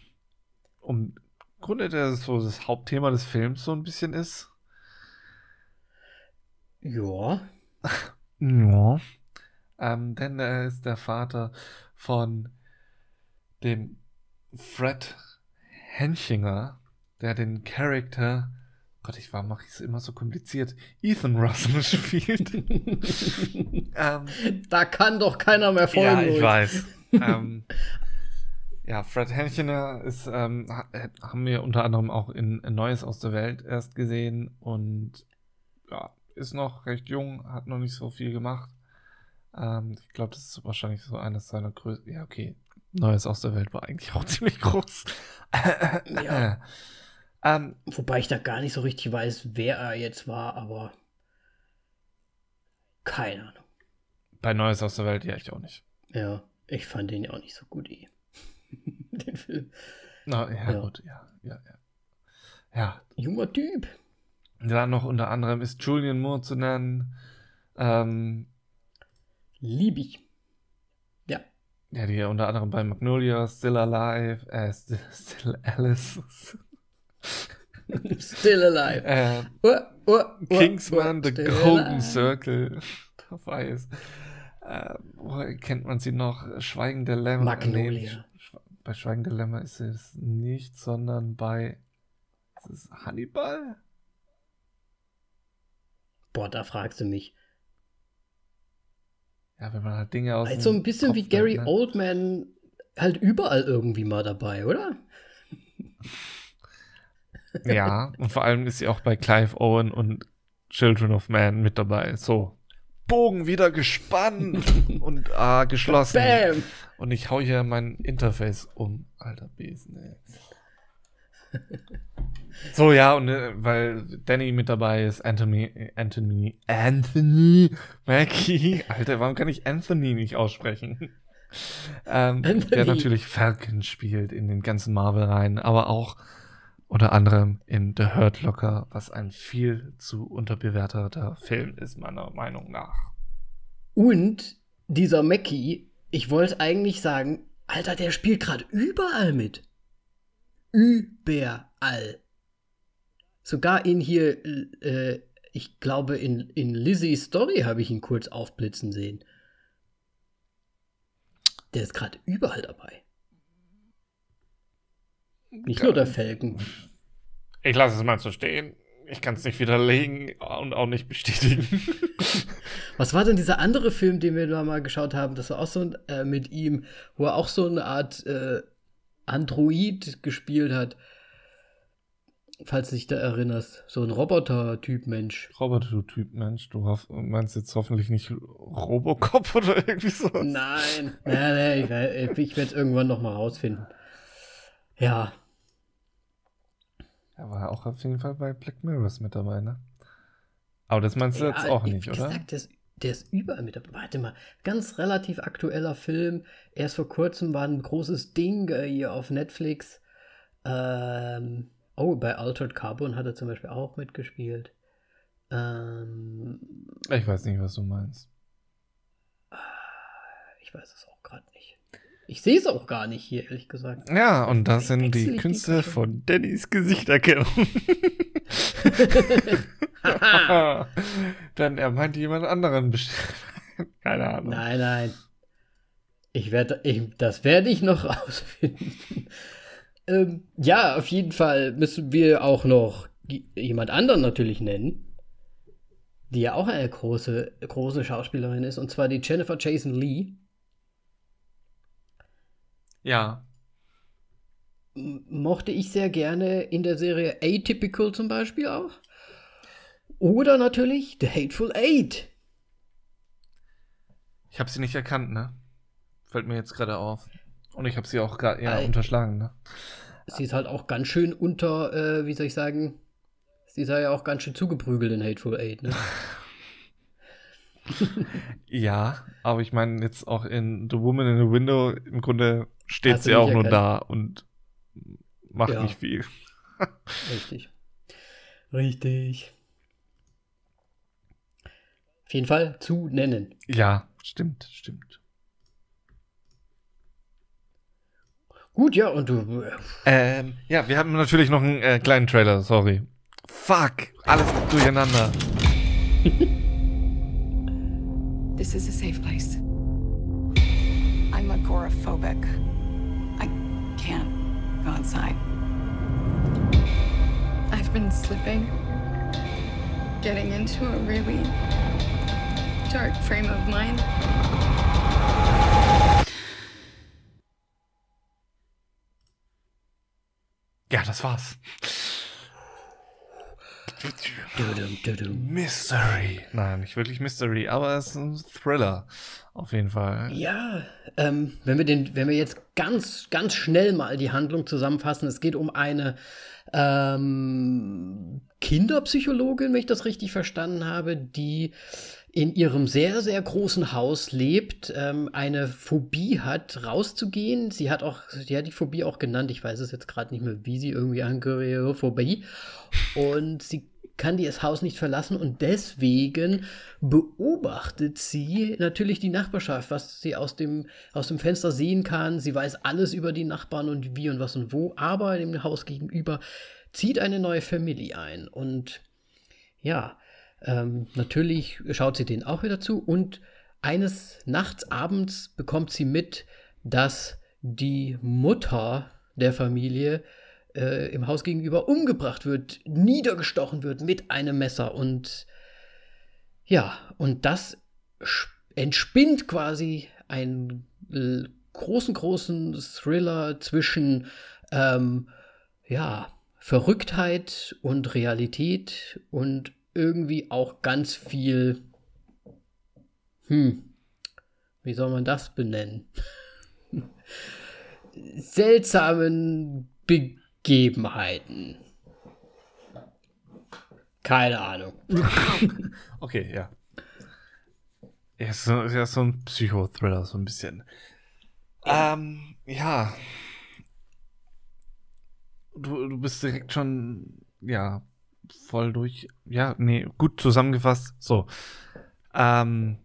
um im Grunde der so das Hauptthema des Films so ein bisschen ist. Ja. Ja. Ähm, denn er ist der Vater von dem Fred Henchinger, der den Charakter, Gott, ich war, mache ich es immer so kompliziert, Ethan Russell spielt. ähm, Da kann doch keiner mehr folgen. ja, ich weiß. ähm, ja, Fred Henchinger ist, ähm, äh, haben wir unter anderem auch in Neues aus der Welt erst gesehen und ja, ist noch recht jung, hat noch nicht so viel gemacht. Ähm, ich glaube, das ist wahrscheinlich so eines seiner größten. Ja, okay. Neues aus der Welt war eigentlich auch ziemlich groß. Ja. ähm, Wobei ich da gar nicht so richtig weiß, wer er jetzt war, aber keine Ahnung. bei Neues aus der Welt, ja, ich auch nicht. Ja, ich fand den ja auch nicht so gut, eh. den Film. Na, ja, Ja. gut, ja, ja, ja. Ja, Junger Typ. dann noch unter anderem ist Julian Moore zu nennen. Ähm, Lieb ich. Ja. Ja, die unter anderem bei Magnolia, Still Alive, äh, Still, Still Alice, Still alive. äh, Uh, uh, uh, Kingsman, The Golden alive. Circle dabei ist. Äh, woher kennt man sie noch? Schweigende Lämmer. Magnolia. Nee, bei Schweigende Lämmer ist es nicht, sondern bei ist es Hannibal? Boah, da fragst du mich. Ja, wenn man halt Dinge aus Also ein bisschen Kopf wie Gary ne? Oldman halt überall irgendwie mal dabei, oder? Ja, und vor allem ist sie auch bei Clive Owen und Children of Man mit dabei. So. Bogen wieder gespannt und ah, geschlossen. Bam! Und ich hau hier mein Interface um. Alter Besen, ey. So, ja, und äh, weil Danny mit dabei ist, Anthony, Anthony, Anthony Mackie. Alter, warum kann ich Anthony nicht aussprechen? ähm, der natürlich Falcon spielt in den ganzen Marvel-Reihen, aber auch unter anderem in The Hurt Locker, was ein viel zu unterbewerteter Film ist, meiner Meinung nach. Und dieser Mackie, ich wollte eigentlich sagen, Alter, der spielt gerade überall mit. Überall. Sogar in hier, äh, ich glaube, in, in Lizzie's Story habe ich ihn kurz aufblitzen sehen. Der ist gerade überall dabei. Nicht nur der Falcon. Ich lasse es mal so stehen. Ich kann es nicht widerlegen und auch nicht bestätigen. Was war denn dieser andere Film, den wir mal geschaut haben? Das war auch so ein, äh, mit ihm, wo er auch so eine Art äh, Android gespielt hat. Falls du dich da erinnerst. So ein Roboter-Typ Mensch. Robert, du meinst jetzt hoffentlich nicht Robocop oder irgendwie so. Nein. Nein, nein, ich, ich werde es irgendwann noch mal rausfinden. Ja. Er war auch auf jeden Fall bei Black Mirrors mit dabei, ne? Aber das meinst du jetzt Ja, auch wie nicht, oder? gesagt, der ist, der ist überall mit dabei. Warte mal, ganz relativ aktueller Film. Erst vor kurzem war ein großes Ding äh, hier auf Netflix. Ähm, oh, bei Altered Carbon hat er zum Beispiel auch mitgespielt. Ähm, Ich weiß nicht, was du meinst. ich weiß es auch gerade nicht. Ich sehe es auch gar nicht hier, ehrlich gesagt. Ja, und das sind die Künste von Dannys Gesichterkennung. Denn er meint jemand anderen bestimmt. Keine Ahnung. Nein, nein. Ich werde, ich, das werde ich noch rausfinden. ähm, ja, auf jeden Fall müssen wir auch noch jemand anderen natürlich nennen, die ja auch eine große, große Schauspielerin ist, und zwar die Jennifer Jason Lee. Ja. Mochte ich sehr gerne in der Serie Atypical zum Beispiel auch. Oder natürlich The Hateful Eight. Ich habe sie nicht erkannt, ne? Fällt mir jetzt gerade auf. Und ich habe sie auch gerade Ei. unterschlagen, ne? sie ist halt auch ganz schön unter, äh, wie soll ich sagen, sie ist ja auch ganz schön zugeprügelt in Hateful Eight, ne? ja, aber ich meine jetzt auch in The Woman in the Window, im Grunde steht sie auch nur da und macht ja. nicht viel. Richtig. Richtig. Auf jeden Fall zu nennen. Ja, stimmt, stimmt. Gut, ja, und du. Äh, ähm, ja, wir haben natürlich noch einen äh, kleinen Trailer, sorry. Fuck, alles durcheinander. This is a safe place. I'm agoraphobic. I can't go outside. I've been slipping, getting into a really dark frame of mind. Ja, das war's. Mystery. Nein, nicht wirklich Mystery, aber es ist ein Thriller. Auf jeden Fall. Ja, ähm, wenn, wir den, wenn wir jetzt ganz, ganz schnell mal die Handlung zusammenfassen, es geht um eine ähm, Kinderpsychologin, wenn ich das richtig verstanden habe, die in ihrem sehr, sehr großen Haus lebt, ähm, eine Phobie hat, rauszugehen. Sie hat auch, sie hat die Phobie auch genannt, ich weiß es jetzt gerade nicht mehr, wie sie irgendwie angehört, Phobie. Und sie kann das Haus nicht verlassen und deswegen beobachtet sie natürlich die Nachbarschaft, was sie aus dem, aus dem Fenster sehen kann. Sie weiß alles über die Nachbarn und wie und was und wo, aber dem Haus gegenüber zieht eine neue Familie ein und ja, ähm, natürlich schaut sie denen auch wieder zu und eines Nachts, abends bekommt sie mit, dass die Mutter der Familie äh, im Haus gegenüber umgebracht wird, niedergestochen wird mit einem Messer. Und ja, und das entspinnt quasi einen großen, großen Thriller zwischen ähm, ja, Verrücktheit und Realität und irgendwie auch ganz viel, hm, wie soll man das benennen? Seltsamen Begebenheiten. Keine Ahnung. okay, ja. Ist so, ist so ein Psychothriller, so ein bisschen. Ähm, ja. Du, du bist direkt schon, ja, voll durch. Ja, nee, gut zusammengefasst. So. Ähm,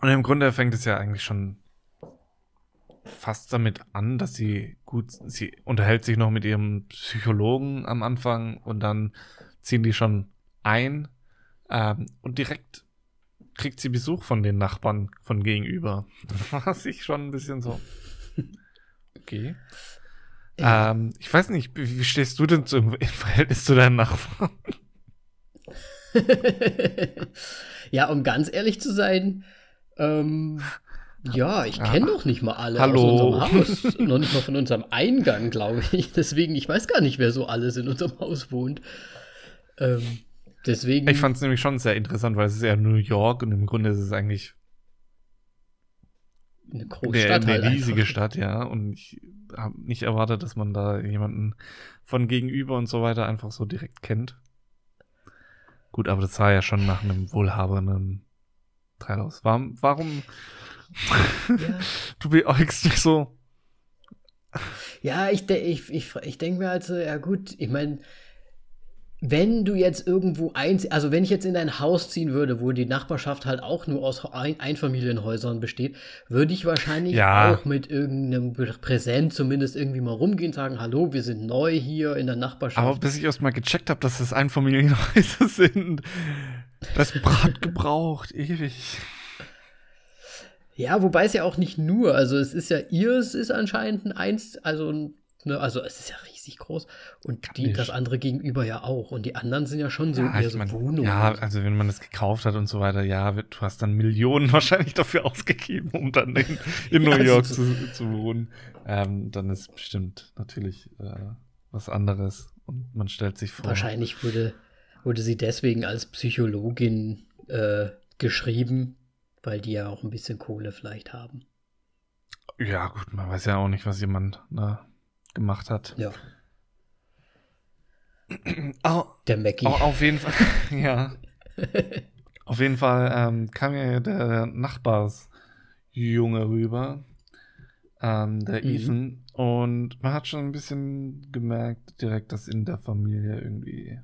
und im Grunde fängt es ja eigentlich schon fast damit an, dass sie gut, sie unterhält sich noch mit ihrem Psychologen am Anfang und dann ziehen die schon ein ähm, und direkt kriegt sie Besuch von den Nachbarn von gegenüber. Was ich schon ein bisschen so. Okay. Ähm, ich weiß nicht, wie, stehst du denn zum Verhältnis zu deinen Nachbarn? ja, um ganz ehrlich zu sein, ähm, ja, ich kenne doch nicht mal alle Hallo. aus unserem Haus. noch nicht mal von unserem Eingang, glaube ich. Deswegen, ich weiß gar nicht, wer so alles in unserem Haus wohnt. Ähm, deswegen. Ich fand es nämlich schon sehr interessant, weil es ist ja New York und im Grunde ist es eigentlich eine große Stadt. Eine halt riesige einfach. Stadt, ja. Und ich habe nicht erwartet, dass man da jemanden von gegenüber und so weiter einfach so direkt kennt. Gut, aber das sah ja schon nach einem wohlhabenden Teil aus. Warum, warum ja. du beäugst mich so? Ja, ich, ich, ich, ich denke mir also, ja gut, ich meine, wenn du jetzt irgendwo eins, also wenn ich jetzt in ein Haus ziehen würde, wo die Nachbarschaft halt auch nur aus ein Einfamilienhäusern besteht, würde ich wahrscheinlich ja. auch mit irgendeinem Präsent zumindest irgendwie mal rumgehen, sagen, hallo, wir sind neu hier in der Nachbarschaft. Aber bis ich erst mal gecheckt habe, dass das Einfamilienhäuser sind, das Brat gebraucht, ewig. Ja, wobei es ja auch nicht nur, also es ist ja, ihrs ist anscheinend ein eins, also, ne, also es ist ja riesig groß und die, das andere gegenüber ja auch und die anderen sind ja schon so ja, eher so mein, Wohnungen. Ja, also wenn man das gekauft hat und so weiter, ja, du hast dann Millionen wahrscheinlich dafür ausgegeben, um dann in, in New York zu, zu wohnen. Ähm, dann ist bestimmt natürlich äh, was anderes und man stellt sich vor. Wahrscheinlich wurde, wurde sie deswegen als Psychologin äh, geschrieben, weil die ja auch ein bisschen Kohle vielleicht haben. Ja, gut, man weiß ja auch nicht, was jemand, ne? Gemacht hat. Ja. Oh, Der Mackie. oh, auf jeden Fall, ja. auf jeden Fall ähm, kam ja der Nachbarsjunge rüber, ähm, der Mhm. Ethan, und man hat schon ein bisschen gemerkt direkt, dass in der Familie irgendwie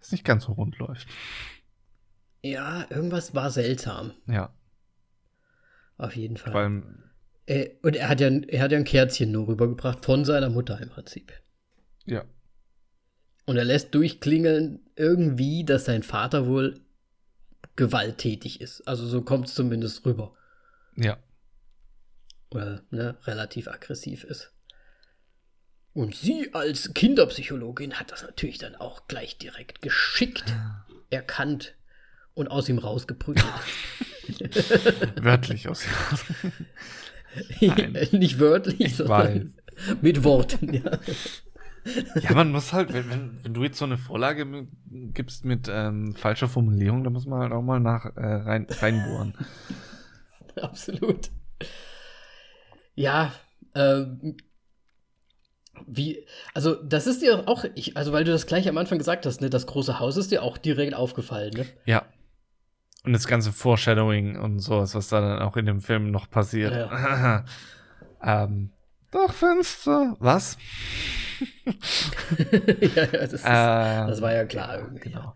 es nicht ganz so rund läuft. Ja, irgendwas war seltsam. Ja, Auf jeden Fall. vor allem, und er hat, ja, er hat ja ein Kerzchen nur rübergebracht von seiner Mutter im Prinzip. ja, Und er lässt durchklingeln irgendwie, dass sein Vater wohl gewalttätig ist. Also so kommt es zumindest rüber. ja. Oder ne, relativ aggressiv ist. Und sie als Kinderpsychologin hat das natürlich dann auch gleich direkt geschickt erkannt und aus ihm rausgeprügelt. Wörtlich aus. Nein. Nicht wörtlich, Ich sondern mit Worten. Ja. Ja, man muss halt, wenn, wenn, wenn du jetzt so eine Vorlage mi- gibst mit ähm, falscher Formulierung, da muss man halt auch mal nach äh, rein, reinbohren. Absolut. Ja, ähm, wie, also das ist dir auch, ich, also weil du das gleich am Anfang gesagt hast, ne, das große Haus ist dir auch direkt aufgefallen, ne? Ja. Und das ganze Foreshadowing und sowas, was da dann auch in dem Film noch passiert. ähm, doch, Fenster. Was? ja, ja, das, ist, Ähm, das war ja klar irgendwie. Genau.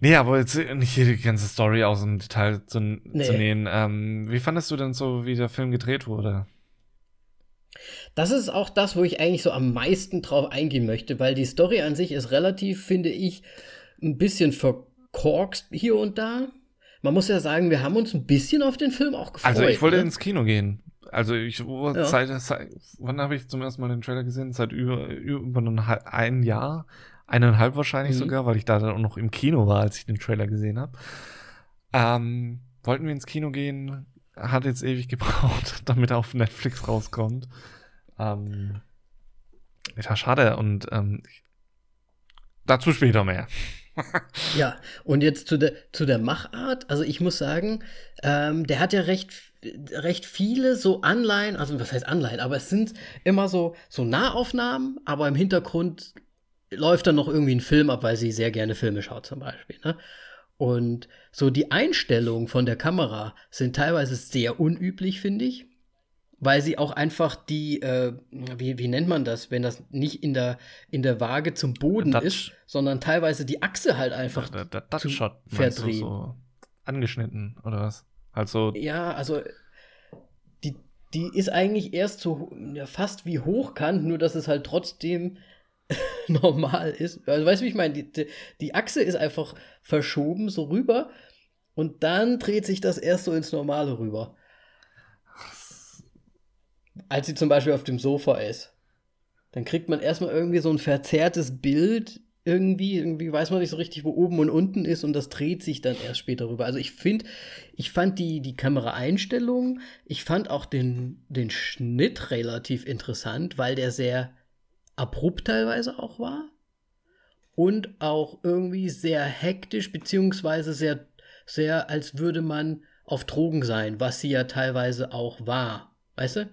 Nee, aber jetzt nicht hier die ganze Story aus dem Detail zu, Nee. zu nähen. Ähm, wie fandest du denn so, wie der Film gedreht wurde? Das ist auch das, wo ich eigentlich so am meisten drauf eingehen möchte, weil die Story an sich ist relativ, finde ich, ein bisschen verkorkst hier und da. Man muss ja sagen, wir haben uns ein bisschen auf den Film auch gefreut. Also ich wollte ne? ins Kino gehen. Also ich Ja. seit, seit wann habe ich zum ersten Mal den Trailer gesehen? Seit über, über ein, Jahr, eineinhalb wahrscheinlich Mhm. sogar, weil ich da dann auch noch im Kino war, als ich den Trailer gesehen habe. Ähm, wollten wir ins Kino gehen, hat jetzt ewig gebraucht, damit er auf Netflix rauskommt. Ähm, ja, schade und ähm, ich- dazu später mehr. Ja, und jetzt zu der, zu der Machart. Also ich muss sagen, ähm, der hat ja recht, recht viele so Anleihen, also was heißt Anleihen, aber es sind immer so, so Nahaufnahmen, aber im Hintergrund läuft dann noch irgendwie ein Film ab, weil sie sehr gerne Filme schaut zum Beispiel. Ne? Und so die Einstellungen von der Kamera sind teilweise sehr unüblich, finde ich. Weil sie auch einfach die, äh, wie, wie nennt man das, wenn das nicht in der, in der Waage zum Boden Dutch. ist, sondern teilweise die Achse halt einfach. Der, der, der Shot Verdrehen. so angeschnitten oder was? Also Ja, also die, die ist eigentlich erst so ja, fast wie hochkant, nur dass es halt trotzdem normal ist. Also weißt du, wie ich meine? Die, die Achse ist einfach verschoben so rüber und dann dreht sich das erst so ins Normale rüber. Als sie zum Beispiel auf dem Sofa ist. Dann kriegt man erstmal irgendwie so ein verzerrtes Bild. Irgendwie, irgendwie weiß man nicht so richtig, wo oben und unten ist und das dreht sich dann erst später rüber. Also ich finde, ich fand die, die Kameraeinstellung, ich fand auch den, den Schnitt relativ interessant, weil der sehr abrupt teilweise auch war. Und auch irgendwie sehr hektisch, beziehungsweise sehr, sehr, als würde man auf Drogen sein, was sie ja teilweise auch war. Weißt du?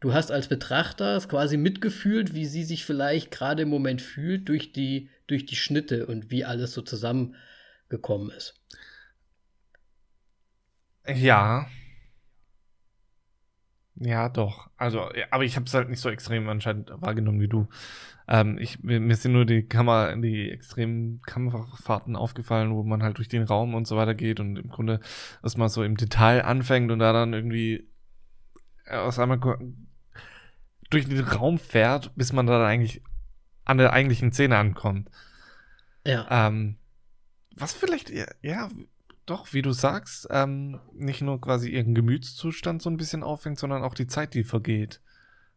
Du hast als Betrachter es quasi mitgefühlt, wie sie sich vielleicht gerade im Moment fühlt durch die, durch die Schnitte und wie alles so zusammengekommen ist. Ja. Ja, doch. Also, ja, aber ich habe es halt nicht so extrem anscheinend wahrgenommen wie du. Ähm, ich, mir, sind nur die Kamera, die extremen Kamerafahrten aufgefallen, wo man halt durch den Raum und so weiter geht und im Grunde erstmal so im Detail anfängt und da dann irgendwie aus einmal durch den Raum fährt, bis man dann eigentlich an der eigentlichen Szene ankommt. Ja. Ähm, was vielleicht, ja, doch, wie du sagst, ähm, nicht nur quasi ihren Gemütszustand so ein bisschen auffängt, sondern auch die Zeit, die vergeht.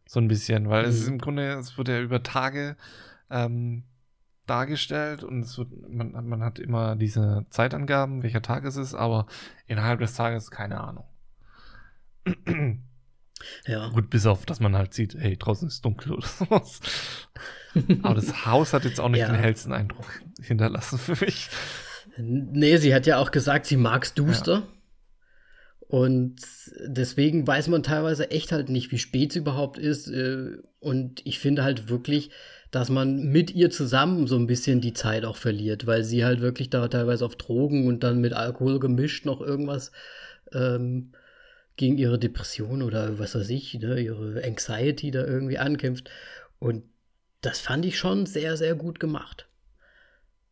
So ein bisschen, weil es ist Mhm. im Grunde, es wird ja über Tage ähm, dargestellt und es wird, man, man hat immer diese Zeitangaben, welcher Tag es ist, aber innerhalb des Tages keine Ahnung. Ja. Gut, bis auf, dass man halt sieht, hey, draußen ist dunkel oder sowas. Aber das Haus hat jetzt auch nicht Ja. den hellsten Eindruck hinterlassen für mich. Nee, sie hat ja auch gesagt, sie mag's duster. Und deswegen weiß man teilweise echt halt nicht, wie spät es überhaupt ist. Äh, und ich finde halt wirklich, dass man mit ihr zusammen so ein bisschen die Zeit auch verliert, weil sie halt wirklich da teilweise auf Drogen und dann mit Alkohol gemischt noch irgendwas ähm, gegen ihre Depression oder was weiß ich, ne, ihre Anxiety da irgendwie ankämpft. Und das fand ich schon sehr, sehr gut gemacht.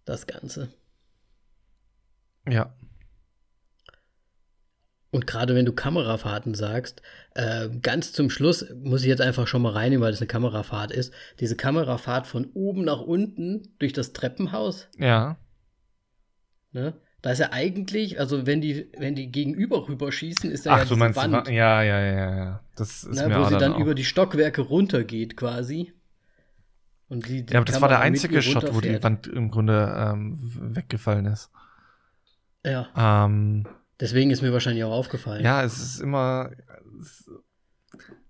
Das Ganze. Ja, und gerade wenn du Kamerafahrten sagst, äh, ganz zum Schluss muss ich jetzt einfach schon mal reinnehmen, weil das eine Kamerafahrt ist. Diese Kamerafahrt von oben nach unten durch das Treppenhaus. Ja. Ne? Da ist ja eigentlich, also wenn die, wenn die gegenüber rüberschießen, ist da Ach, ja du meinst, Wand, ja, ja, ja, ja. Das ist ne, mir wo sie dann auch. über die Stockwerke runtergeht quasi. Und die, die Ja, aber das war der einzige Shot, wo die. Wand im Grunde ähm, weggefallen ist. Ja, Ähm, deswegen ist mir wahrscheinlich auch aufgefallen. ja, es ist immer. Es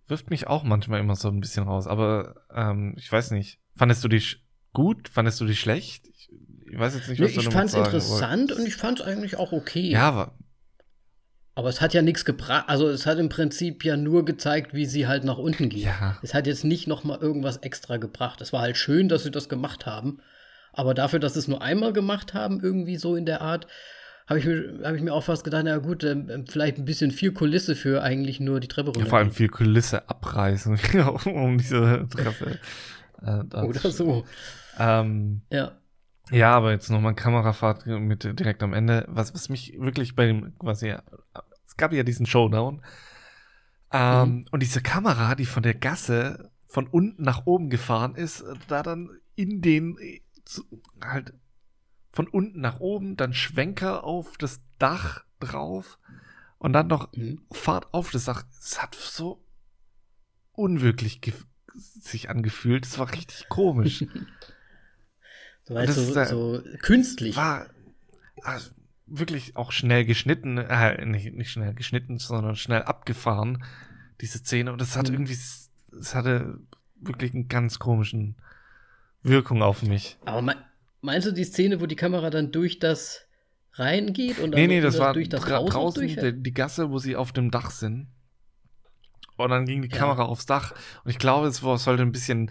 wirft mich auch manchmal immer so ein bisschen raus, aber ähm, ich weiß nicht. Fandest du die sch- gut? Fandest du die schlecht? Ich, weiß jetzt nicht, Nee, was du ich fand's sagen interessant wolltest. und ich fand's eigentlich auch okay. Ja, aber Aber es hat ja nichts gebracht. Also es hat im Prinzip ja nur gezeigt, wie sie halt nach unten geht. Ja. Es hat jetzt nicht noch mal irgendwas extra gebracht. Es war halt schön, dass sie das gemacht haben. Aber dafür, dass sie es nur einmal gemacht haben, irgendwie so in der Art, habe ich, mir- hab ich mir auch fast gedacht, na gut, ähm, vielleicht ein bisschen viel Kulisse für eigentlich nur die Treppe runter. vor allem viel Kulisse abreißen, um diese Treppe. Äh, Oder so. Ähm, Ja. Ja, aber jetzt nochmal Kamerafahrt mit direkt am Ende. Was, was mich wirklich bei dem, quasi, es gab ja diesen Showdown. Ähm, Mhm. Und diese Kamera, die von der Gasse von unten nach oben gefahren ist, da dann in den, äh, halt von unten nach oben, dann Schwenker auf das Dach drauf und dann noch Mhm. Fahrt auf das Dach. Es hat so unwirklich sich angefühlt. Es war richtig komisch. So, weißt, das so, ist, so künstlich. war also wirklich auch schnell geschnitten, äh, nicht, nicht schnell geschnitten, sondern schnell abgefahren, diese Szene. Und es hat Mhm. irgendwie, es hatte wirklich einen ganz komischen Wirkung auf mich. Aber me meinst du die Szene, wo die Kamera dann durch das reingeht und dann Nee, nee, das war durch das Haus draußen die, die Gasse, wo sie auf dem Dach sind. Und dann ging die Ja. Kamera aufs Dach. Und ich glaube, es sollte ein bisschen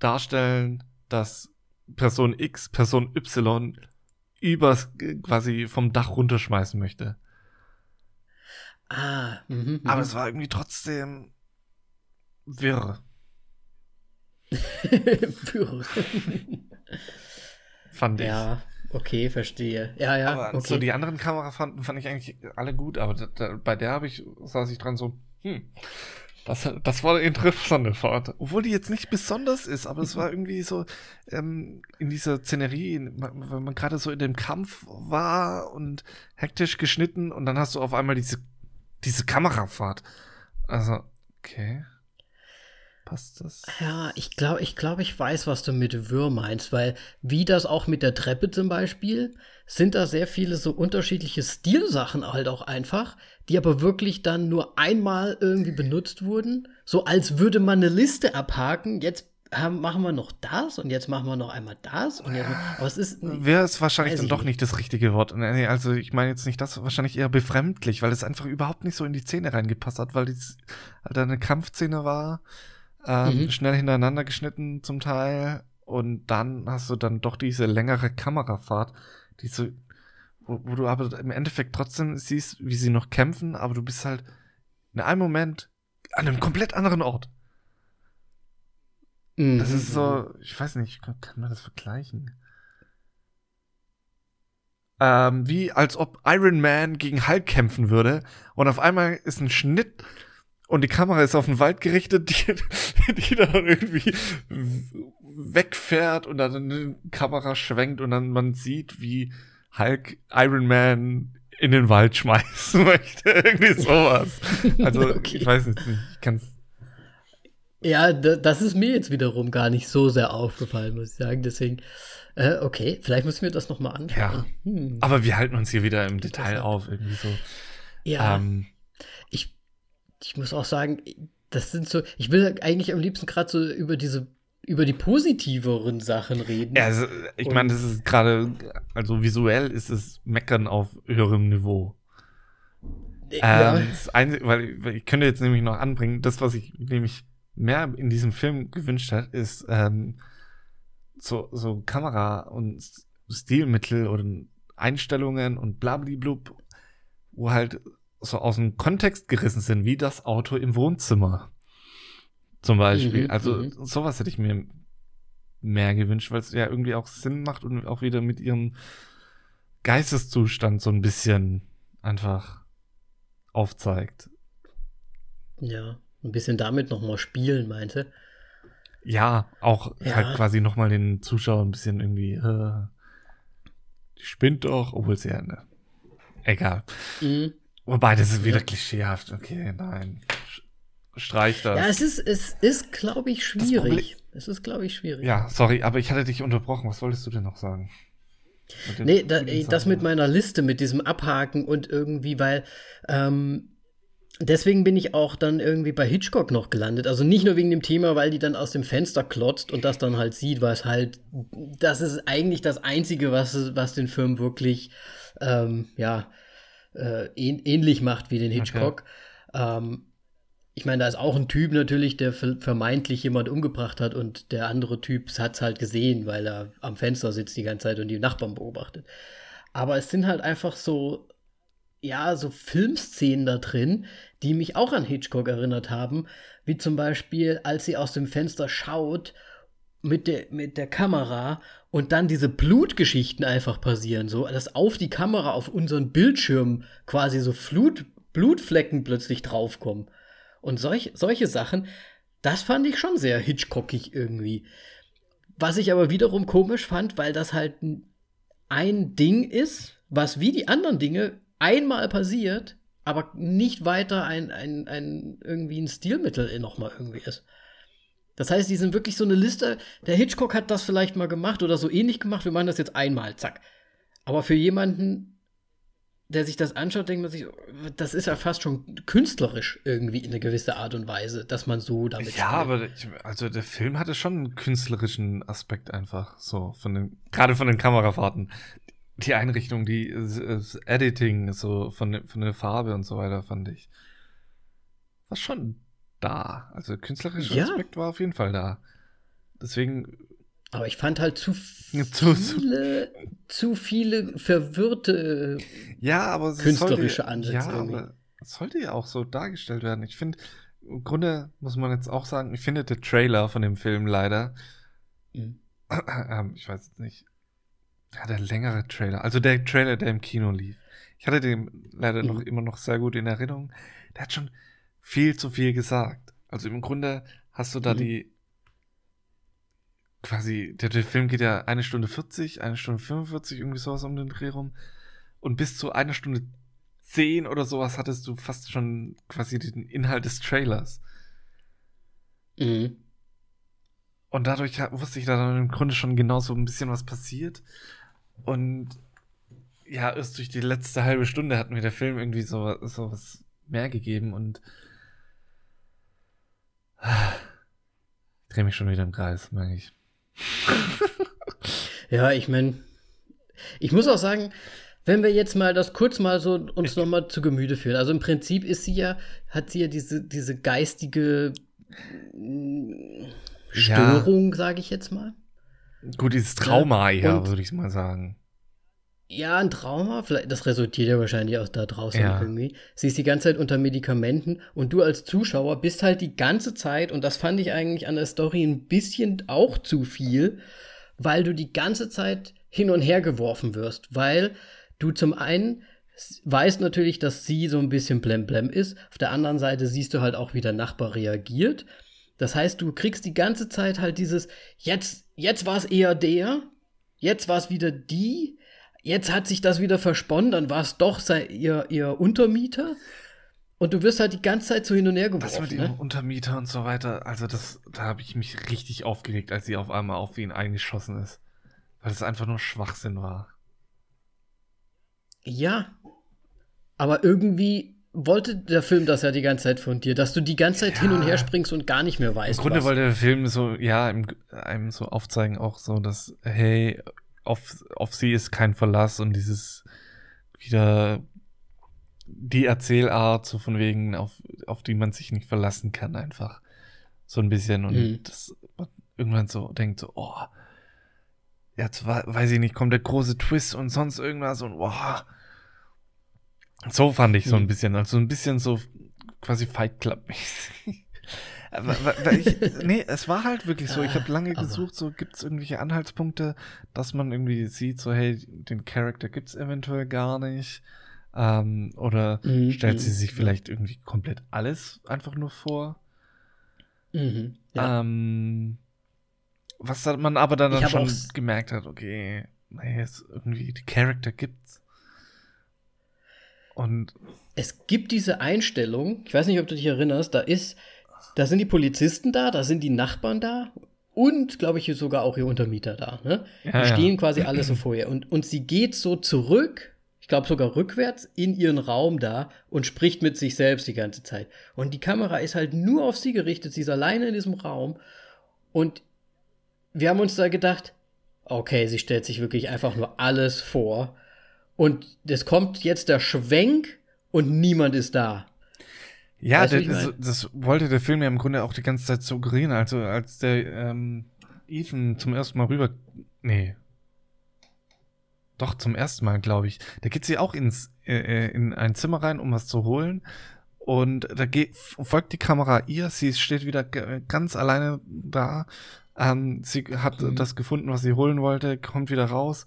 darstellen, dass Person X, Person Y übers quasi vom Dach runterschmeißen möchte. Ah, mhm, Aber mhm. es war irgendwie trotzdem wirr, Für- fand ich. ja, okay, verstehe. Ja, ja, aber okay. so die anderen Kamerafahrten fand ich eigentlich alle gut, aber da, da, bei der habe ich, saß ich dran so, hm, das, das war eine interessante Fahrt. Obwohl die jetzt nicht besonders ist, aber es war irgendwie so ähm, in dieser Szenerie, wenn man gerade so in dem Kampf war und hektisch geschnitten und dann hast du auf einmal diese, diese Kamerafahrt. Also, okay. Passt das? Ja, ich glaube, ich glaube, ich weiß, was du mit Wirr meinst, weil wie das auch mit der Treppe zum Beispiel, sind da sehr viele so unterschiedliche Stilsachen halt auch einfach, die aber wirklich dann nur einmal irgendwie benutzt wurden, so als würde man eine Liste abhaken. Jetzt haben, machen wir noch das und jetzt machen wir noch einmal das und jetzt, aber es ist Wäre es wahrscheinlich dann doch nicht. nicht das richtige Wort. Nee, also ich meine jetzt nicht das, wahrscheinlich eher befremdlich, weil es einfach überhaupt nicht so in die Szene reingepasst hat, weil es halt eine Kampfszene war, ähm, Mhm. schnell hintereinander geschnitten zum Teil und dann hast du dann doch diese längere Kamerafahrt, die so, wo, wo du aber im Endeffekt trotzdem siehst, wie sie noch kämpfen, aber du bist halt in einem Moment an einem komplett anderen Ort. Mhm, Das ist so, ich weiß nicht, kann, kann man das vergleichen? Ähm, wie als ob Iron Man gegen Hulk kämpfen würde und auf einmal ist ein Schnitt und die Kamera ist auf den Wald gerichtet, die, die dann irgendwie wegfährt und dann die Kamera schwenkt und dann man sieht, wie Hulk Iron Man in den Wald schmeißen möchte. Irgendwie sowas. Also, Okay. ich weiß nicht, ich kann's Ja, da, das ist mir jetzt wiederum gar nicht so sehr aufgefallen, muss ich sagen. Deswegen, äh, okay, vielleicht müssen wir das noch mal anschauen. Ja. Hm. Aber wir halten uns hier wieder im Detail auf, irgendwie so. Ja, Ähm, ich, ich muss auch sagen, das sind so, ich will eigentlich am liebsten gerade so über diese, über die positiveren Sachen reden. ja, also, ich Und- meine, das ist gerade, also visuell ist es Meckern auf höherem Niveau. Ja. Ähm, das Einzige, weil, weil, ich könnte jetzt nämlich noch anbringen, das, was ich nämlich mehr in diesem Film gewünscht hat, ist ähm, so, so Kamera und Stilmittel oder Einstellungen und blablablub, wo halt so aus dem Kontext gerissen sind, wie das Auto im Wohnzimmer. Zum Beispiel. Mhm, also mhm. sowas hätte ich mir mehr gewünscht, weil es ja irgendwie auch Sinn macht und auch wieder mit ihrem Geisteszustand so ein bisschen einfach aufzeigt. Ja, ein bisschen damit nochmal spielen, meinte. Ja, auch ja. halt quasi nochmal den Zuschauer ein bisschen irgendwie, äh, die spinnt doch, obwohl sie ja, ne, egal. Mhm. Wobei, das ist wieder ja. klischeehaft. Okay, nein. Streich das. Ja, es ist, es ist, glaube ich, schwierig. Es ist, glaube ich, schwierig. Ja, sorry, aber ich hatte dich unterbrochen. Was wolltest du denn noch sagen? Nee, da, das mit meiner Liste, mit diesem Abhaken und irgendwie, weil ähm, deswegen bin ich auch dann irgendwie bei Hitchcock noch gelandet. Also nicht nur wegen dem Thema, weil die dann aus dem Fenster klotzt und das dann halt sieht, weil es halt, das ist eigentlich das Einzige, was, was den Film wirklich, ähm, ja, äh, ähnlich macht wie den Hitchcock. Okay. Ähm, ich meine, da ist auch ein Typ natürlich, der vermeintlich jemand umgebracht hat und der andere Typ hat es halt gesehen, weil er am Fenster sitzt die ganze Zeit und die Nachbarn beobachtet. Aber es sind halt einfach so, ja, so Filmszenen da drin, die mich auch an Hitchcock erinnert haben, wie zum Beispiel, als sie aus dem Fenster schaut mit der, mit der Kamera und dann diese Blutgeschichten einfach passieren, so, dass auf die Kamera, auf unseren Bildschirm quasi so Flut, Blutflecken plötzlich draufkommen. Und solch, solche Sachen, das fand ich schon sehr Hitchcockig irgendwie. Was ich aber wiederum komisch fand, weil das halt ein Ding ist, was wie die anderen Dinge einmal passiert, aber nicht weiter ein, ein, ein irgendwie ein Stilmittel nochmal irgendwie ist. Das heißt, die sind wirklich so eine Liste. Der Hitchcock hat das vielleicht mal gemacht oder so ähnlich gemacht. Wir machen das jetzt einmal, zack. Aber für jemanden, der sich das anschaut, denkt man sich, das ist ja fast schon künstlerisch irgendwie in eine gewisse Art und Weise, dass man so damit Ja, spielt. aber ich, also der Film hatte schon einen künstlerischen Aspekt einfach, so von den, gerade von den Kamerafahrten. Die Einrichtung, die das Editing, so von, von der Farbe und so weiter, fand ich. War schon da. Also künstlerischer ja. Aspekt war auf jeden Fall da. Deswegen aber ich fand halt zu viele, zu viele verwirrte ja, aber künstlerische sollte, Ansätze. Ja, irgendwie. aber es sollte ja auch so dargestellt werden. Ich finde, im Grunde muss man jetzt auch sagen, ich finde der Trailer von dem Film leider, mhm. ähm, ich weiß jetzt nicht, ja, der längere Trailer, also der Trailer, der im Kino lief. Ich hatte den leider mhm. noch immer noch sehr gut in Erinnerung. Der hat schon viel zu viel gesagt. Also im Grunde hast du da mhm. die quasi, der, der, Film geht ja eine Stunde 40, eine Stunde 45, irgendwie sowas um den Dreh rum. Und bis zu einer Stunde 10 oder sowas hattest du fast schon quasi den Inhalt des Trailers. Mhm. Und dadurch wusste ich da dann im Grunde schon genau so ein bisschen, was passiert. Und ja, erst durch die letzte halbe Stunde hat mir der Film irgendwie so, so was mehr gegeben und ich drehe mich schon wieder im Kreis, merke ich. ja, ich meine, ich muss auch sagen, wenn wir jetzt mal das kurz mal so uns noch mal zu Gemüte führen. Also im Prinzip ist sie ja, hat sie ja diese, diese geistige Störung, ja. sage ich jetzt mal. Gut, dieses Trauma, ja, ja würde ich mal sagen. Ja, ein Trauma, vielleicht, das resultiert ja wahrscheinlich aus da draußen ja. irgendwie. Sie ist die ganze Zeit unter Medikamenten und du als Zuschauer bist halt die ganze Zeit, und das fand ich eigentlich an der Story ein bisschen auch zu viel, weil du die ganze Zeit hin und her geworfen wirst, weil du zum einen weißt natürlich, dass sie so ein bisschen blemblem ist, auf der anderen Seite siehst du halt auch, wie der Nachbar reagiert. Das heißt, du kriegst die ganze Zeit halt dieses, jetzt, jetzt war es eher der, jetzt war es wieder die, jetzt hat sich das wieder versponnen, dann war es doch sei, ihr, ihr Untermieter. Und du wirst halt die ganze Zeit so hin und her geworfen. Das mit dem ne? Untermieter und so weiter, also das, da habe ich mich richtig aufgeregt, als sie auf einmal auf ihn eingeschossen ist. Weil es einfach nur Schwachsinn war. Ja. Aber irgendwie wollte der Film das ja die ganze Zeit von dir, dass du die ganze Zeit ja. hin und her springst und gar nicht mehr weißt. Im Grunde was. wollte der Film so, ja, einem so aufzeigen, auch so, dass, hey, auf, auf sie ist kein Verlass und dieses wieder die Erzählart, so von wegen, auf, auf die man sich nicht verlassen kann, einfach. So ein bisschen. Und Mhm. das man irgendwann so denkt, so, oh, jetzt weiß ich nicht, kommt der große Twist und sonst irgendwas und wow. So fand ich so ein Mhm. bisschen, also ein bisschen so quasi Fight Club-mäßig. Ich, nee, es war halt wirklich so. Ich habe lange gesucht, so gibt es irgendwelche Anhaltspunkte, dass man irgendwie sieht, so hey, den Charakter gibt es eventuell gar nicht. Ähm, oder Mhm, stellt sie mhm, sich vielleicht irgendwie komplett alles einfach nur vor. Mhm. Ja. Ähm, was man aber dann, dann schon gemerkt hat, okay, nee, es irgendwie die Charakter gibt's. Und Es gibt diese Einstellung, ich weiß nicht, ob du dich erinnerst, da ist, da sind die Polizisten da, da sind die Nachbarn da und, glaube ich, sogar auch ihr Untermieter da. Ne? Ja, die ja. stehen quasi alle so vor ihr. Und, und sie geht so zurück, ich glaube sogar rückwärts, in ihren Raum da und spricht mit sich selbst die ganze Zeit. Und die Kamera ist halt nur auf sie gerichtet, sie ist alleine in diesem Raum. Und wir haben uns da gedacht, okay, sie stellt sich wirklich einfach nur alles vor. Und es kommt jetzt der Schwenk und niemand ist da. Ja, Weißt das, das wollte der Film ja im Grunde auch die ganze Zeit suggerieren. Also als der ähm, Ethan zum ersten Mal rüber. Nee. Doch, zum ersten Mal, glaube ich. Da geht sie auch ins, äh, äh, in ein Zimmer rein, um was zu holen. Und da geht, folgt die Kamera ihr. Sie steht wieder g- ganz alleine da. Ähm, sie hat Mhm. das gefunden, was sie holen wollte, kommt wieder raus.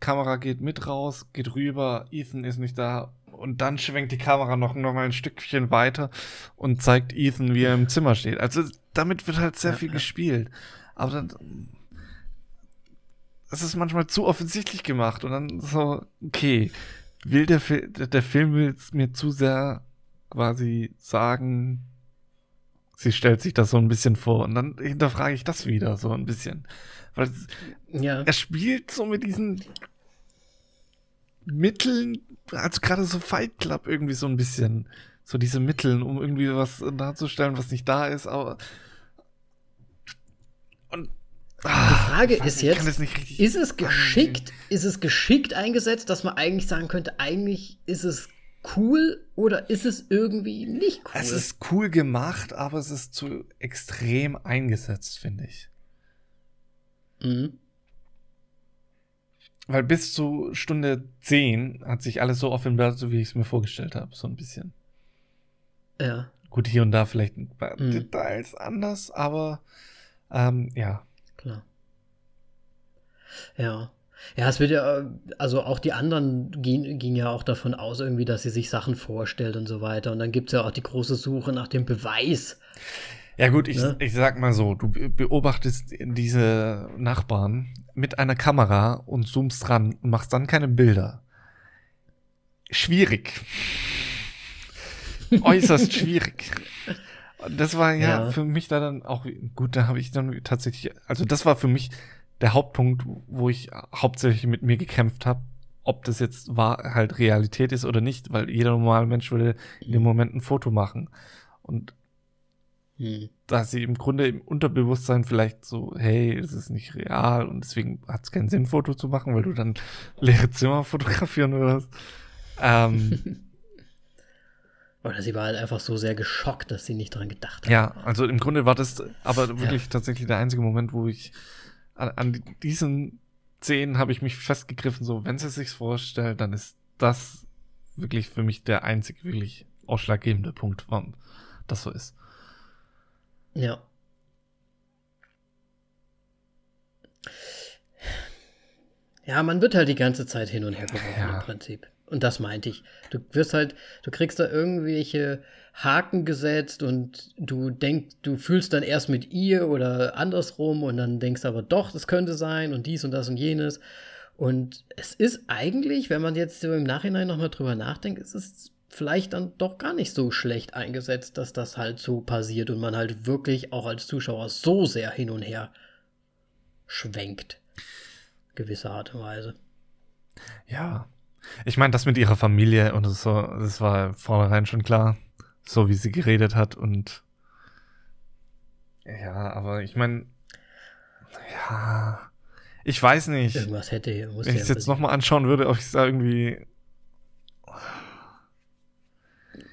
Kamera geht mit raus, geht rüber. Ethan ist nicht da. Und dann schwenkt die Kamera noch, noch mal ein Stückchen weiter und zeigt Ethan, wie er im Zimmer steht. Also damit wird halt sehr Ja, viel ja. gespielt. Aber dann, es ist manchmal zu offensichtlich gemacht und dann so, okay, will der, Fi- der, Film will mir zu sehr quasi sagen, sie stellt sich das so ein bisschen vor und dann hinterfrage ich das wieder so ein bisschen. Weil Ja. er spielt so mit diesen Mitteln, also gerade so Fight Club irgendwie so ein bisschen, so diese Mitteln, um irgendwie was darzustellen, was nicht da ist, aber und Die Frage ist jetzt, richtig ist es geschickt, ist es geschickt eingesetzt, dass man eigentlich sagen könnte, eigentlich ist es cool oder ist es irgendwie nicht cool? Es ist cool gemacht, aber es ist zu extrem eingesetzt, finde ich. Mhm. Weil bis zu Stunde 10 hat sich alles so offenbart, so wie ich es mir vorgestellt habe, so ein bisschen. Ja. Gut, hier und da vielleicht ein paar Mhm. Details anders, aber ähm, ja. Klar. Ja. Ja, es wird ja, also auch die anderen gehen, gingen ja auch davon aus, irgendwie, dass sie sich Sachen vorstellt und so weiter. Und dann gibt es ja auch die große Suche nach dem Beweis. Ja gut, ich, Ne? ich sag mal so, du be- beobachtest diese Nachbarn mit einer Kamera und zoomst ran und machst dann keine Bilder. Schwierig. Äußerst schwierig. Das war ja, Ja. für mich da dann auch, gut, da habe ich dann tatsächlich, also das war für mich der Hauptpunkt, wo ich hauptsächlich mit mir gekämpft habe, ob das jetzt war, halt Realität ist oder nicht, weil jeder normale Mensch würde in dem Moment ein Foto machen. Und Hm. da sie im Grunde im Unterbewusstsein vielleicht so, hey, es ist nicht real und deswegen hat es keinen Sinn, Foto zu machen, weil du dann leere Zimmer fotografieren würdest. Ähm, Oder sie war halt einfach so sehr geschockt, dass sie nicht dran gedacht hat. ja, also im Grunde war das aber wirklich tatsächlich der einzige Moment, wo ich an, an diesen Szenen habe ich mich festgegriffen, so, wenn sie sich vorstellt, dann ist das wirklich für mich der einzige wirklich ausschlaggebende Punkt, warum das so ist. Ja. Ja, man wird halt die ganze Zeit hin und her geworfen Ja. im Prinzip. Und das meinte ich. Du wirst halt, du kriegst da irgendwelche Haken gesetzt und du denkst, du fühlst dann erst mit ihr oder andersrum und dann denkst aber doch, das könnte sein und dies und das und jenes. Und es ist eigentlich, wenn man jetzt so im Nachhinein nochmal drüber nachdenkt, ist es vielleicht dann doch gar nicht so schlecht eingesetzt, dass das halt so passiert und man halt wirklich auch als Zuschauer so sehr hin und her schwenkt. Gewisser Art und Weise. Ja. Ich meine, das mit ihrer Familie und so, das war vornherein schon klar, so wie sie geredet hat und ja, aber ich meine, ja, ich weiß nicht. Irgendwas hätte muss Wenn ich es jetzt nochmal anschauen würde, ob ich es da irgendwie.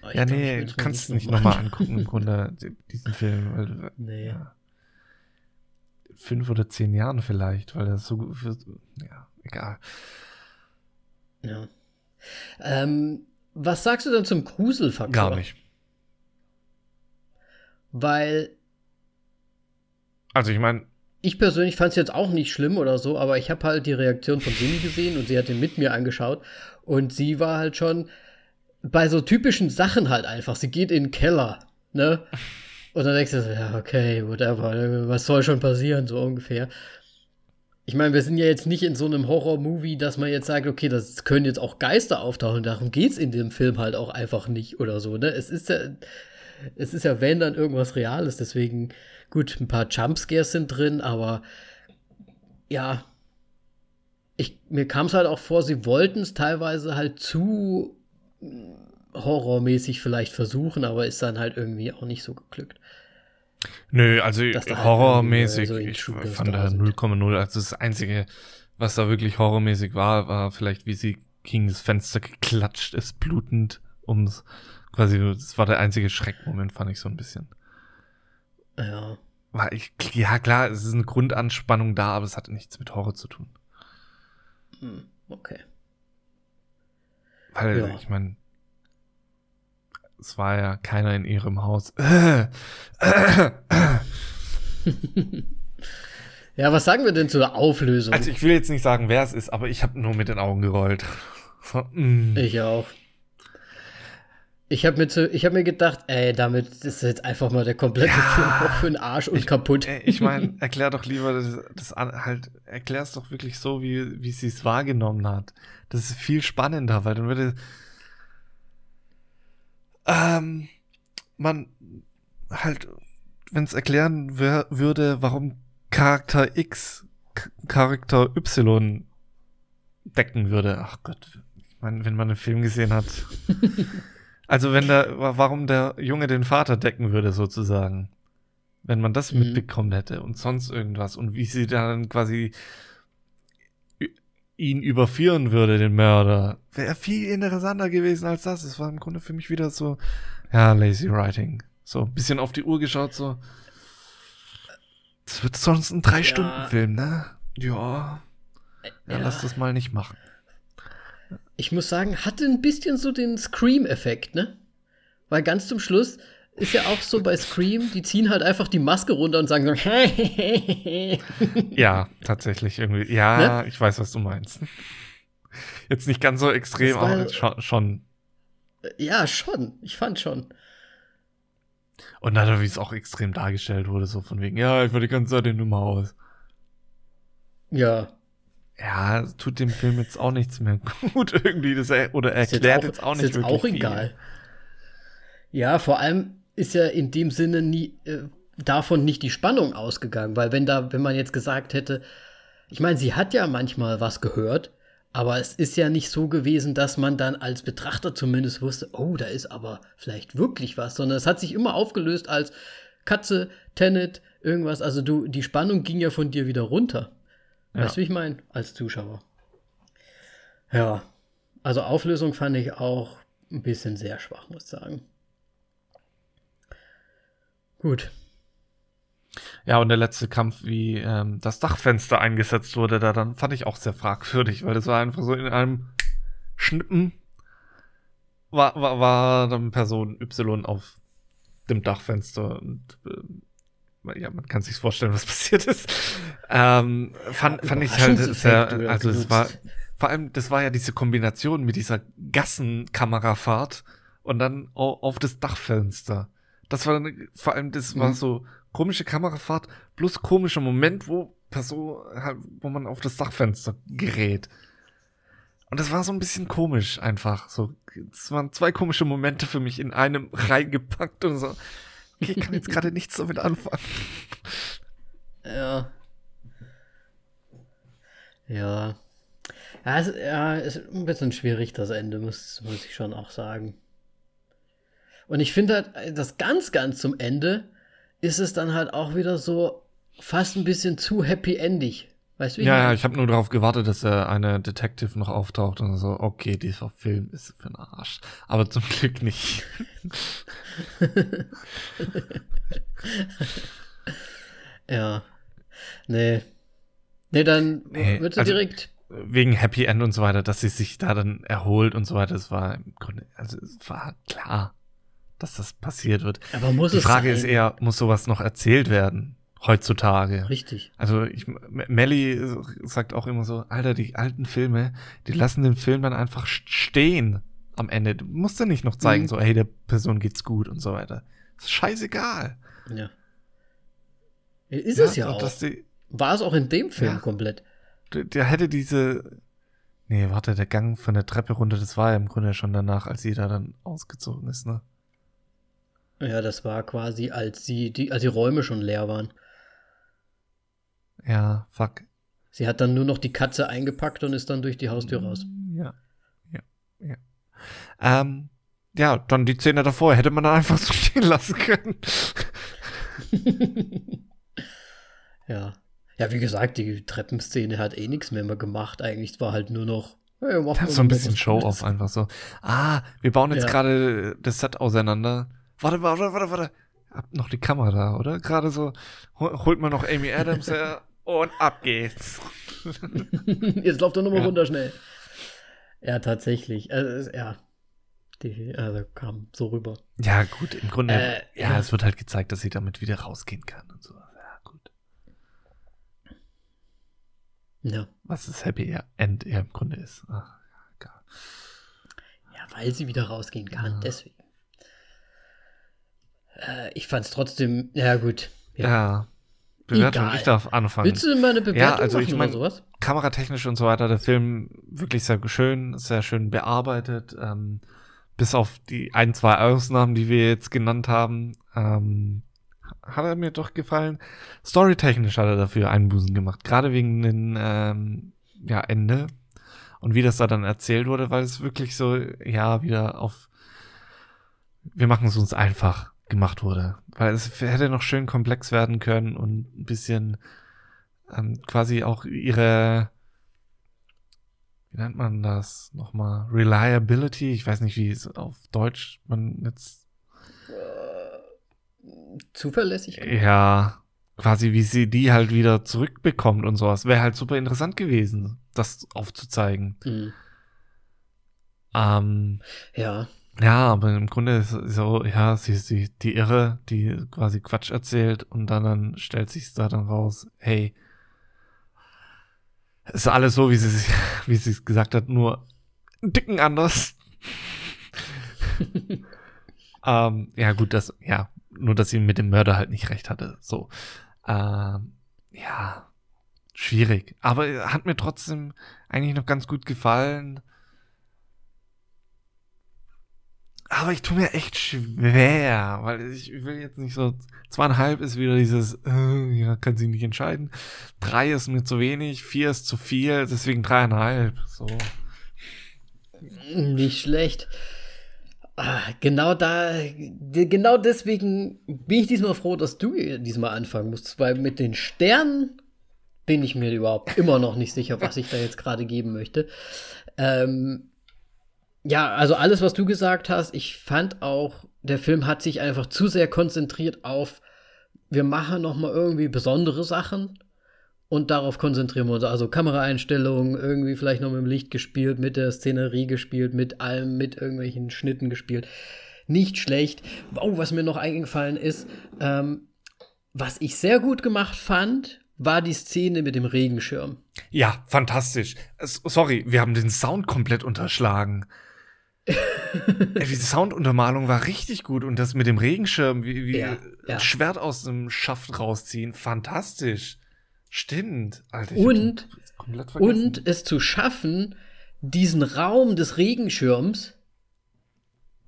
Oh, ja, nee, du kannst es nicht nochmal noch angucken, im Grunde, diesen Film. Weil, nee. Ja, fünf oder zehn Jahren vielleicht, weil das so, für, ja, egal. Ja. Ähm, was sagst du denn zum Gruselfaktor? Gar nicht. Weil. Also, ich meine. Ich persönlich fand es jetzt auch nicht schlimm oder so, aber ich habe halt die Reaktion von Simi gesehen und sie hat den mit mir angeschaut und sie war halt schon bei so typischen Sachen halt einfach. Sie geht in den Keller, ne? Und dann denkst du so, ja, okay, whatever, was soll schon passieren, so ungefähr ich meine, wir sind ja jetzt nicht in so einem Horror-Movie, dass man jetzt sagt, okay, das können jetzt auch Geister auftauchen. Darum geht es in dem Film halt auch einfach nicht oder so, ne? Es ist ja, es ist ja, wenn dann irgendwas Reales. Deswegen, gut, ein paar Jumpscares sind drin, aber ja, ich, mir kam es halt auch vor, sie wollten es teilweise halt zu horrormäßig vielleicht versuchen, aber ist dann halt irgendwie auch nicht so geglückt. Nö, also halt horrormäßig, so ich fand da 0,0. Also das Einzige, was da wirklich horrormäßig war, war vielleicht, wie sie gegen das Fenster geklatscht ist, blutend, ums quasi, das war der einzige Schreckmoment, fand ich so ein bisschen. Ja. War ich, ja klar, es ist eine Grundanspannung da, aber es hatte nichts mit Horror zu tun. Hm, okay. Weil, ja. ich meine, es war ja keiner in ihrem Haus. ja, was sagen wir denn zur Auflösung? Also ich will jetzt nicht sagen, wer es ist, aber ich habe nur mit den Augen gerollt. Mm. Ich auch. Ich habe mir, hab mir gedacht, ey, damit ist jetzt einfach mal der komplette ja, Film auch für den Arsch und ich, kaputt. Ich meine, erklär doch lieber das, das halt, erklär es doch wirklich so, wie, wie sie es wahrgenommen hat. Das ist viel spannender, weil dann würde ähm, man halt, wenn es erklären würde, warum Charakter X Charakter Y decken würde. Ach Gott, ich meine, wenn man einen Film gesehen hat. also wenn der, warum der Junge den Vater decken würde, sozusagen. Wenn man das mhm. mitbekommen hätte und sonst irgendwas und wie sie dann quasi ihn überführen würde, den Mörder, wäre viel interessanter gewesen als das. Es war im Grunde für mich wieder so, ja, lazy writing. So ein bisschen auf die Uhr geschaut, so. Das wird sonst ein Drei-Stunden-Film, ne? Ja. ja. Ja, lass das mal nicht machen. Ich muss sagen, hatte ein bisschen so den Scream-Effekt, ne? Weil ganz zum Schluss ist ja auch so bei Scream, die ziehen halt einfach die Maske runter und sagen so, Ja, tatsächlich irgendwie. Ja, ne? ich weiß, was du meinst. Jetzt nicht ganz so extrem, aber schon, schon. Ja, schon. Ich fand schon. Und dann, wie es auch extrem dargestellt wurde, so von wegen, ja, ich war die ganze Zeit in dem Haus. Ja. Ja, tut dem Film jetzt auch nichts mehr gut irgendwie. Das er, oder erklärt jetzt auch, jetzt auch nicht ist jetzt wirklich. auch egal. Viel. Ja, vor allem, ist ja in dem Sinne nie äh, davon nicht die Spannung ausgegangen, weil wenn da, wenn man jetzt gesagt hätte, ich meine, sie hat ja manchmal was gehört, aber es ist ja nicht so gewesen, dass man dann als Betrachter zumindest wusste, oh, da ist aber vielleicht wirklich was, sondern es hat sich immer aufgelöst als Katze, Tenet, irgendwas. Also du, die Spannung ging ja von dir wieder runter. Ja. Weißt du, wie ich meine? Als Zuschauer. Ja. Also Auflösung fand ich auch ein bisschen sehr schwach, muss ich sagen. Gut. Ja, und der letzte Kampf, wie ähm, das Dachfenster eingesetzt wurde, da dann fand ich auch sehr fragwürdig, weil das war einfach so in einem Schnippen war, war, war dann Person Y auf dem Dachfenster und äh, ja, man kann sich vorstellen, was passiert ist. Ähm, fand, ja, fand ich halt sehr, also es war, vor allem, das war ja diese Kombination mit dieser Gassenkamerafahrt und dann auf das Dachfenster. Das war dann, vor allem, das mhm. war so komische Kamerafahrt plus komischer Moment, wo Person, halt, wo man auf das Dachfenster gerät. Und das war so ein bisschen komisch einfach. So, es waren zwei komische Momente für mich in einem reingepackt und so. Okay, ich kann jetzt gerade nichts damit anfangen. Ja. Ja. Ja, es, ja, ist ein bisschen schwierig, das Ende, muss, muss ich schon auch sagen. Und ich finde halt, das ganz, ganz zum Ende ist es dann halt auch wieder so fast ein bisschen zu happy endig. Weißt du, wie Ja, ich ja, meine? ich habe nur darauf gewartet, dass der eine Detective noch auftaucht und so, okay, dieser Film ist für den Arsch. Aber zum Glück nicht. Ja. Nee. Nee, dann Nee, würdest du also- direkt. Wegen Happy End und so weiter, dass sie sich da dann erholt und so weiter, das war im Grunde, also es war klar, dass das passiert wird. Aber muss Die es Frage sein? ist eher, muss sowas noch erzählt werden heutzutage? Richtig. Also ich, Melly sagt auch immer so, Alter, die alten Filme, die lassen den Film dann einfach st- stehen am Ende. Du musst ja nicht noch zeigen, Mhm. so, hey, der Person geht's gut und so weiter. ist scheißegal. Ja. Ist es ja auch. die, War es auch in dem Film Ja. komplett. der, der hätte diese. Nee, warte, der Gang von der Treppe runter, das war ja im Grunde schon danach, als sie da dann ausgezogen ist, ne? Ja, das war quasi, als sie, die, als die Räume schon leer waren. Ja, fuck. Sie hat dann nur noch die Katze eingepackt und ist dann durch die Haustür raus. Ja, ja, ja. Ähm, ja, dann die Szene davor hätte man dann einfach so stehen lassen können. Ja. Ja, wie gesagt, die Treppenszene hat eh nichts mehr, mehr gemacht. Eigentlich es war halt nur noch. Hey, mal so ein bisschen Show-off einfach so. Ah, wir bauen jetzt Ja. gerade das Set auseinander. Warte, warte, warte, warte. Hab noch die Kamera, oder? Gerade so, hol- holt man noch Amy Adams her und ab geht's. Jetzt lauft er nochmal Ja. runter schnell. Ja, tatsächlich. Also, ja. Die, also kam so rüber. Ja, gut, im Grunde, Äh, ja, ja. es wird halt gezeigt, dass sie damit wieder rausgehen kann und so. Ja, gut. Ja. Was das Happy End eher im Grunde ist. Ach, egal. Ja, weil sie wieder rausgehen kann, Ja. deswegen. Äh, ich fand's trotzdem, ja gut. Ja. Ja. Bewertung, Egal. ich darf anfangen. Willst du mal eine Bewertung Ja, also machen ich mein- sowas? kameratechnisch und so weiter, der Film wirklich sehr schön, sehr schön bearbeitet. Ähm, bis auf die ein, zwei Ausnahmen, die wir jetzt genannt haben, ähm, hat er mir doch gefallen. Storytechnisch hat er dafür Einbußen gemacht, gerade wegen dem ähm, ja, Ende und wie das da dann erzählt wurde, weil es wirklich so, ja, wieder auf wir machen es uns einfach gemacht wurde. Weil es hätte noch schön komplex werden können und ein bisschen ähm, quasi auch ihre, wie nennt man das nochmal? Reliability. Ich weiß nicht, wie es auf Deutsch man jetzt, Zuverlässig? ja, quasi wie sie die halt wieder zurückbekommt und sowas. Wäre halt super interessant gewesen, das aufzuzeigen. Mhm. Ähm, Ja. Ja, aber im Grunde ist es so, ja, sie ist die, die Irre, die quasi Quatsch erzählt und dann, dann stellt sich da dann raus, hey, ist alles so, wie sie wie sie es gesagt hat, nur einen Dicken anders. ähm, ja, gut, das, ja, nur, dass sie mit dem Mörder halt nicht recht hatte, so. Ähm, ja, schwierig. Aber hat mir trotzdem eigentlich noch ganz gut gefallen. Aber ich tue mir echt schwer, weil ich will jetzt nicht so. Zweieinhalb ist wieder dieses, äh, ja, kann sie nicht entscheiden. Drei ist mir zu wenig, vier ist zu viel, deswegen dreieinhalb. So. Nicht schlecht. Ah, genau da, genau deswegen bin ich diesmal froh, dass du diesmal anfangen musst, weil mit den Sternen bin ich mir überhaupt immer noch nicht sicher, was ich da jetzt gerade geben möchte. Ähm, ja, also alles, was du gesagt hast, ich fand auch, der Film hat sich einfach zu sehr konzentriert auf, wir machen noch mal irgendwie besondere Sachen und darauf konzentrieren wir uns. Also Kameraeinstellungen, irgendwie vielleicht noch mit dem Licht gespielt, mit der Szenerie gespielt, mit allem, mit irgendwelchen Schnitten gespielt. Nicht schlecht. Oh, was mir noch eingefallen ist, ähm, was ich sehr gut gemacht fand, war die Szene mit dem Regenschirm. Ja, fantastisch. Sorry, wir haben den Sound komplett unterschlagen. Ey, die Sounduntermalung war richtig gut und das mit dem Regenschirm, wie, wie Ja, ja. ein Schwert aus dem Schaft rausziehen, fantastisch. Stimmt. Alter, Und-. Und es zu schaffen, diesen Raum des Regenschirms,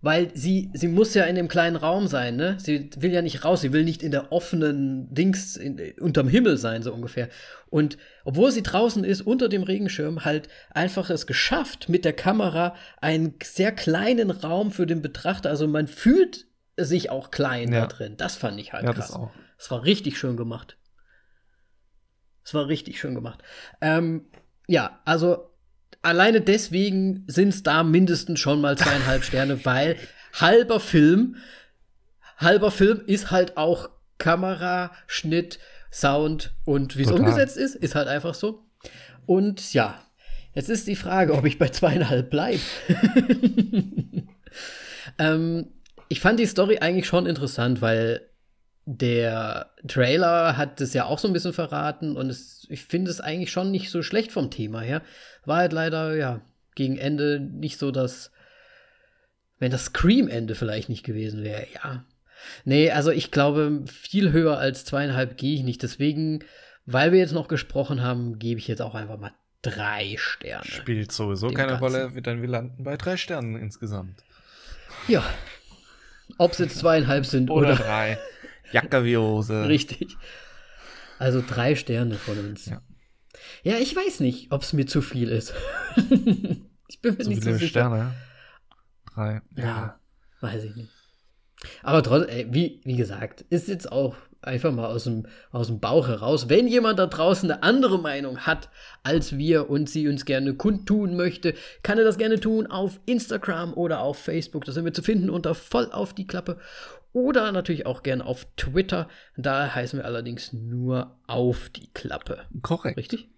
weil sie, sie muss ja in dem kleinen Raum sein, ne? Sie will ja nicht raus, sie will nicht in der offenen Dings in, unterm Himmel sein, so ungefähr. Und obwohl sie draußen ist, unter dem Regenschirm, halt einfach es geschafft, mit der Kamera einen sehr kleinen Raum für den Betrachter, also man fühlt sich auch klein Ja. da drin. Das fand ich halt ja, krass. das auch. Das war richtig schön gemacht. Es war richtig schön gemacht. Ähm, ja, also alleine deswegen sind es da mindestens schon mal zweieinhalb Sterne, weil halber Film, halber Film ist halt auch Kamera, Schnitt, Sound und wie es umgesetzt ist, ist halt einfach so. Und ja, jetzt ist die Frage, ob ich bei zweieinhalb bleibe. ähm, ich fand die Story eigentlich schon interessant, weil der Trailer hat es ja auch so ein bisschen verraten und es, ich finde es eigentlich schon nicht so schlecht vom Thema her. War halt leider, ja, gegen Ende nicht so das, wenn das Scream-Ende vielleicht nicht gewesen wäre, ja. Nee, also ich glaube, viel höher als zweieinhalb gehe ich nicht. Deswegen, weil wir jetzt noch gesprochen haben, gebe ich jetzt auch einfach mal drei Sterne. Spielt sowieso keine Ganzen. Rolle, denn wir landen bei drei Sternen insgesamt. Ja. Ob es jetzt zweieinhalb sind oder, oder drei. Jacke wie Hose. Richtig. Also drei Sterne von uns. Ja, ja ich weiß nicht, ob es mir zu viel ist. ich bin mir so nicht so sicher. Sterne. Drei. Ja. ja, weiß ich nicht. Aber trotzdem, wie, wie gesagt, ist jetzt auch einfach mal aus dem, aus dem Bauch heraus. Wenn jemand da draußen eine andere Meinung hat als wir und sie uns gerne kundtun möchte, kann er das gerne tun auf Instagram oder auf Facebook. Da sind wir zu finden unter voll auf die Klappe. Oder natürlich auch gerne auf Twitter. Da heißen wir allerdings nur auf die Klappe. Korrekt. Richtig?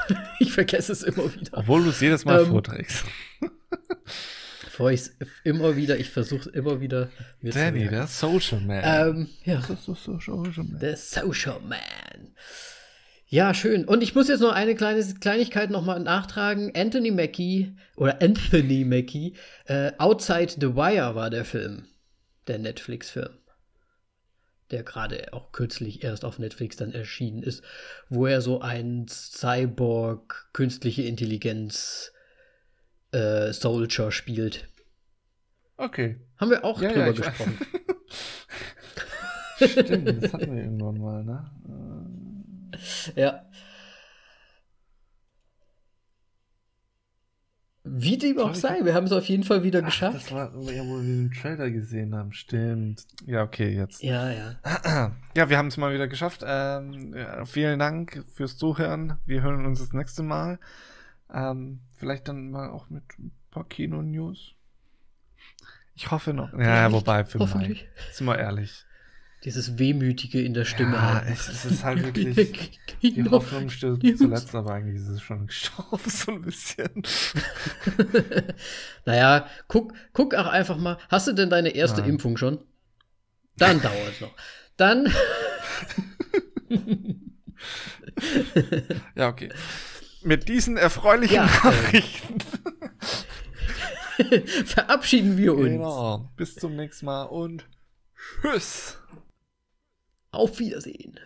ich vergesse es immer wieder. Obwohl du es jedes Mal ähm, vorträgst. Bevor ich es immer wieder, ich versuche es immer wieder mir Danny, der Social Man. Ähm, ja. So, Social Man. Der Social Man. Ja, schön. Und ich muss jetzt noch eine kleine Kleinigkeit nochmal nachtragen. Anthony Mackie oder Anthony Mackie, äh, Outside the Wire war der Film. Der Netflix-Film. Der gerade auch kürzlich erst auf Netflix dann erschienen ist, wo er so ein Cyborg, künstliche Intelligenz äh, Soldier spielt. Okay. Haben wir auch ja, drüber ja, gesprochen. Stimmt, das hatten wir irgendwann mal, ne? Ja. Wie dem auch sei, wir haben es auf jeden Fall wieder Ach, geschafft. Das war ja, wo wir den Trailer gesehen haben, stimmt. Ja, okay, jetzt. Ja, ja. Ja, wir haben es mal wieder geschafft. Ähm, ja, vielen Dank fürs Zuhören. Wir hören uns das nächste Mal. Ähm, vielleicht dann mal auch mit ein paar Kino-News. Ich hoffe noch. Ja, wobei, für Hoffentlich. Mai. Sind wir ehrlich. Dieses Wehmütige in der Stimme. Ja, es, es ist halt wirklich. die Hoffnung stirbt zuletzt, aber eigentlich ist es schon gestorben, so ein bisschen. naja, guck, guck auch einfach mal. Hast du denn deine erste Nein. Impfung schon? Dann dauert es noch. Dann. ja, okay. Mit diesen erfreulichen ja, Nachrichten. verabschieden wir uns. Genau. Bis zum nächsten Mal und tschüss. Auf Wiedersehen.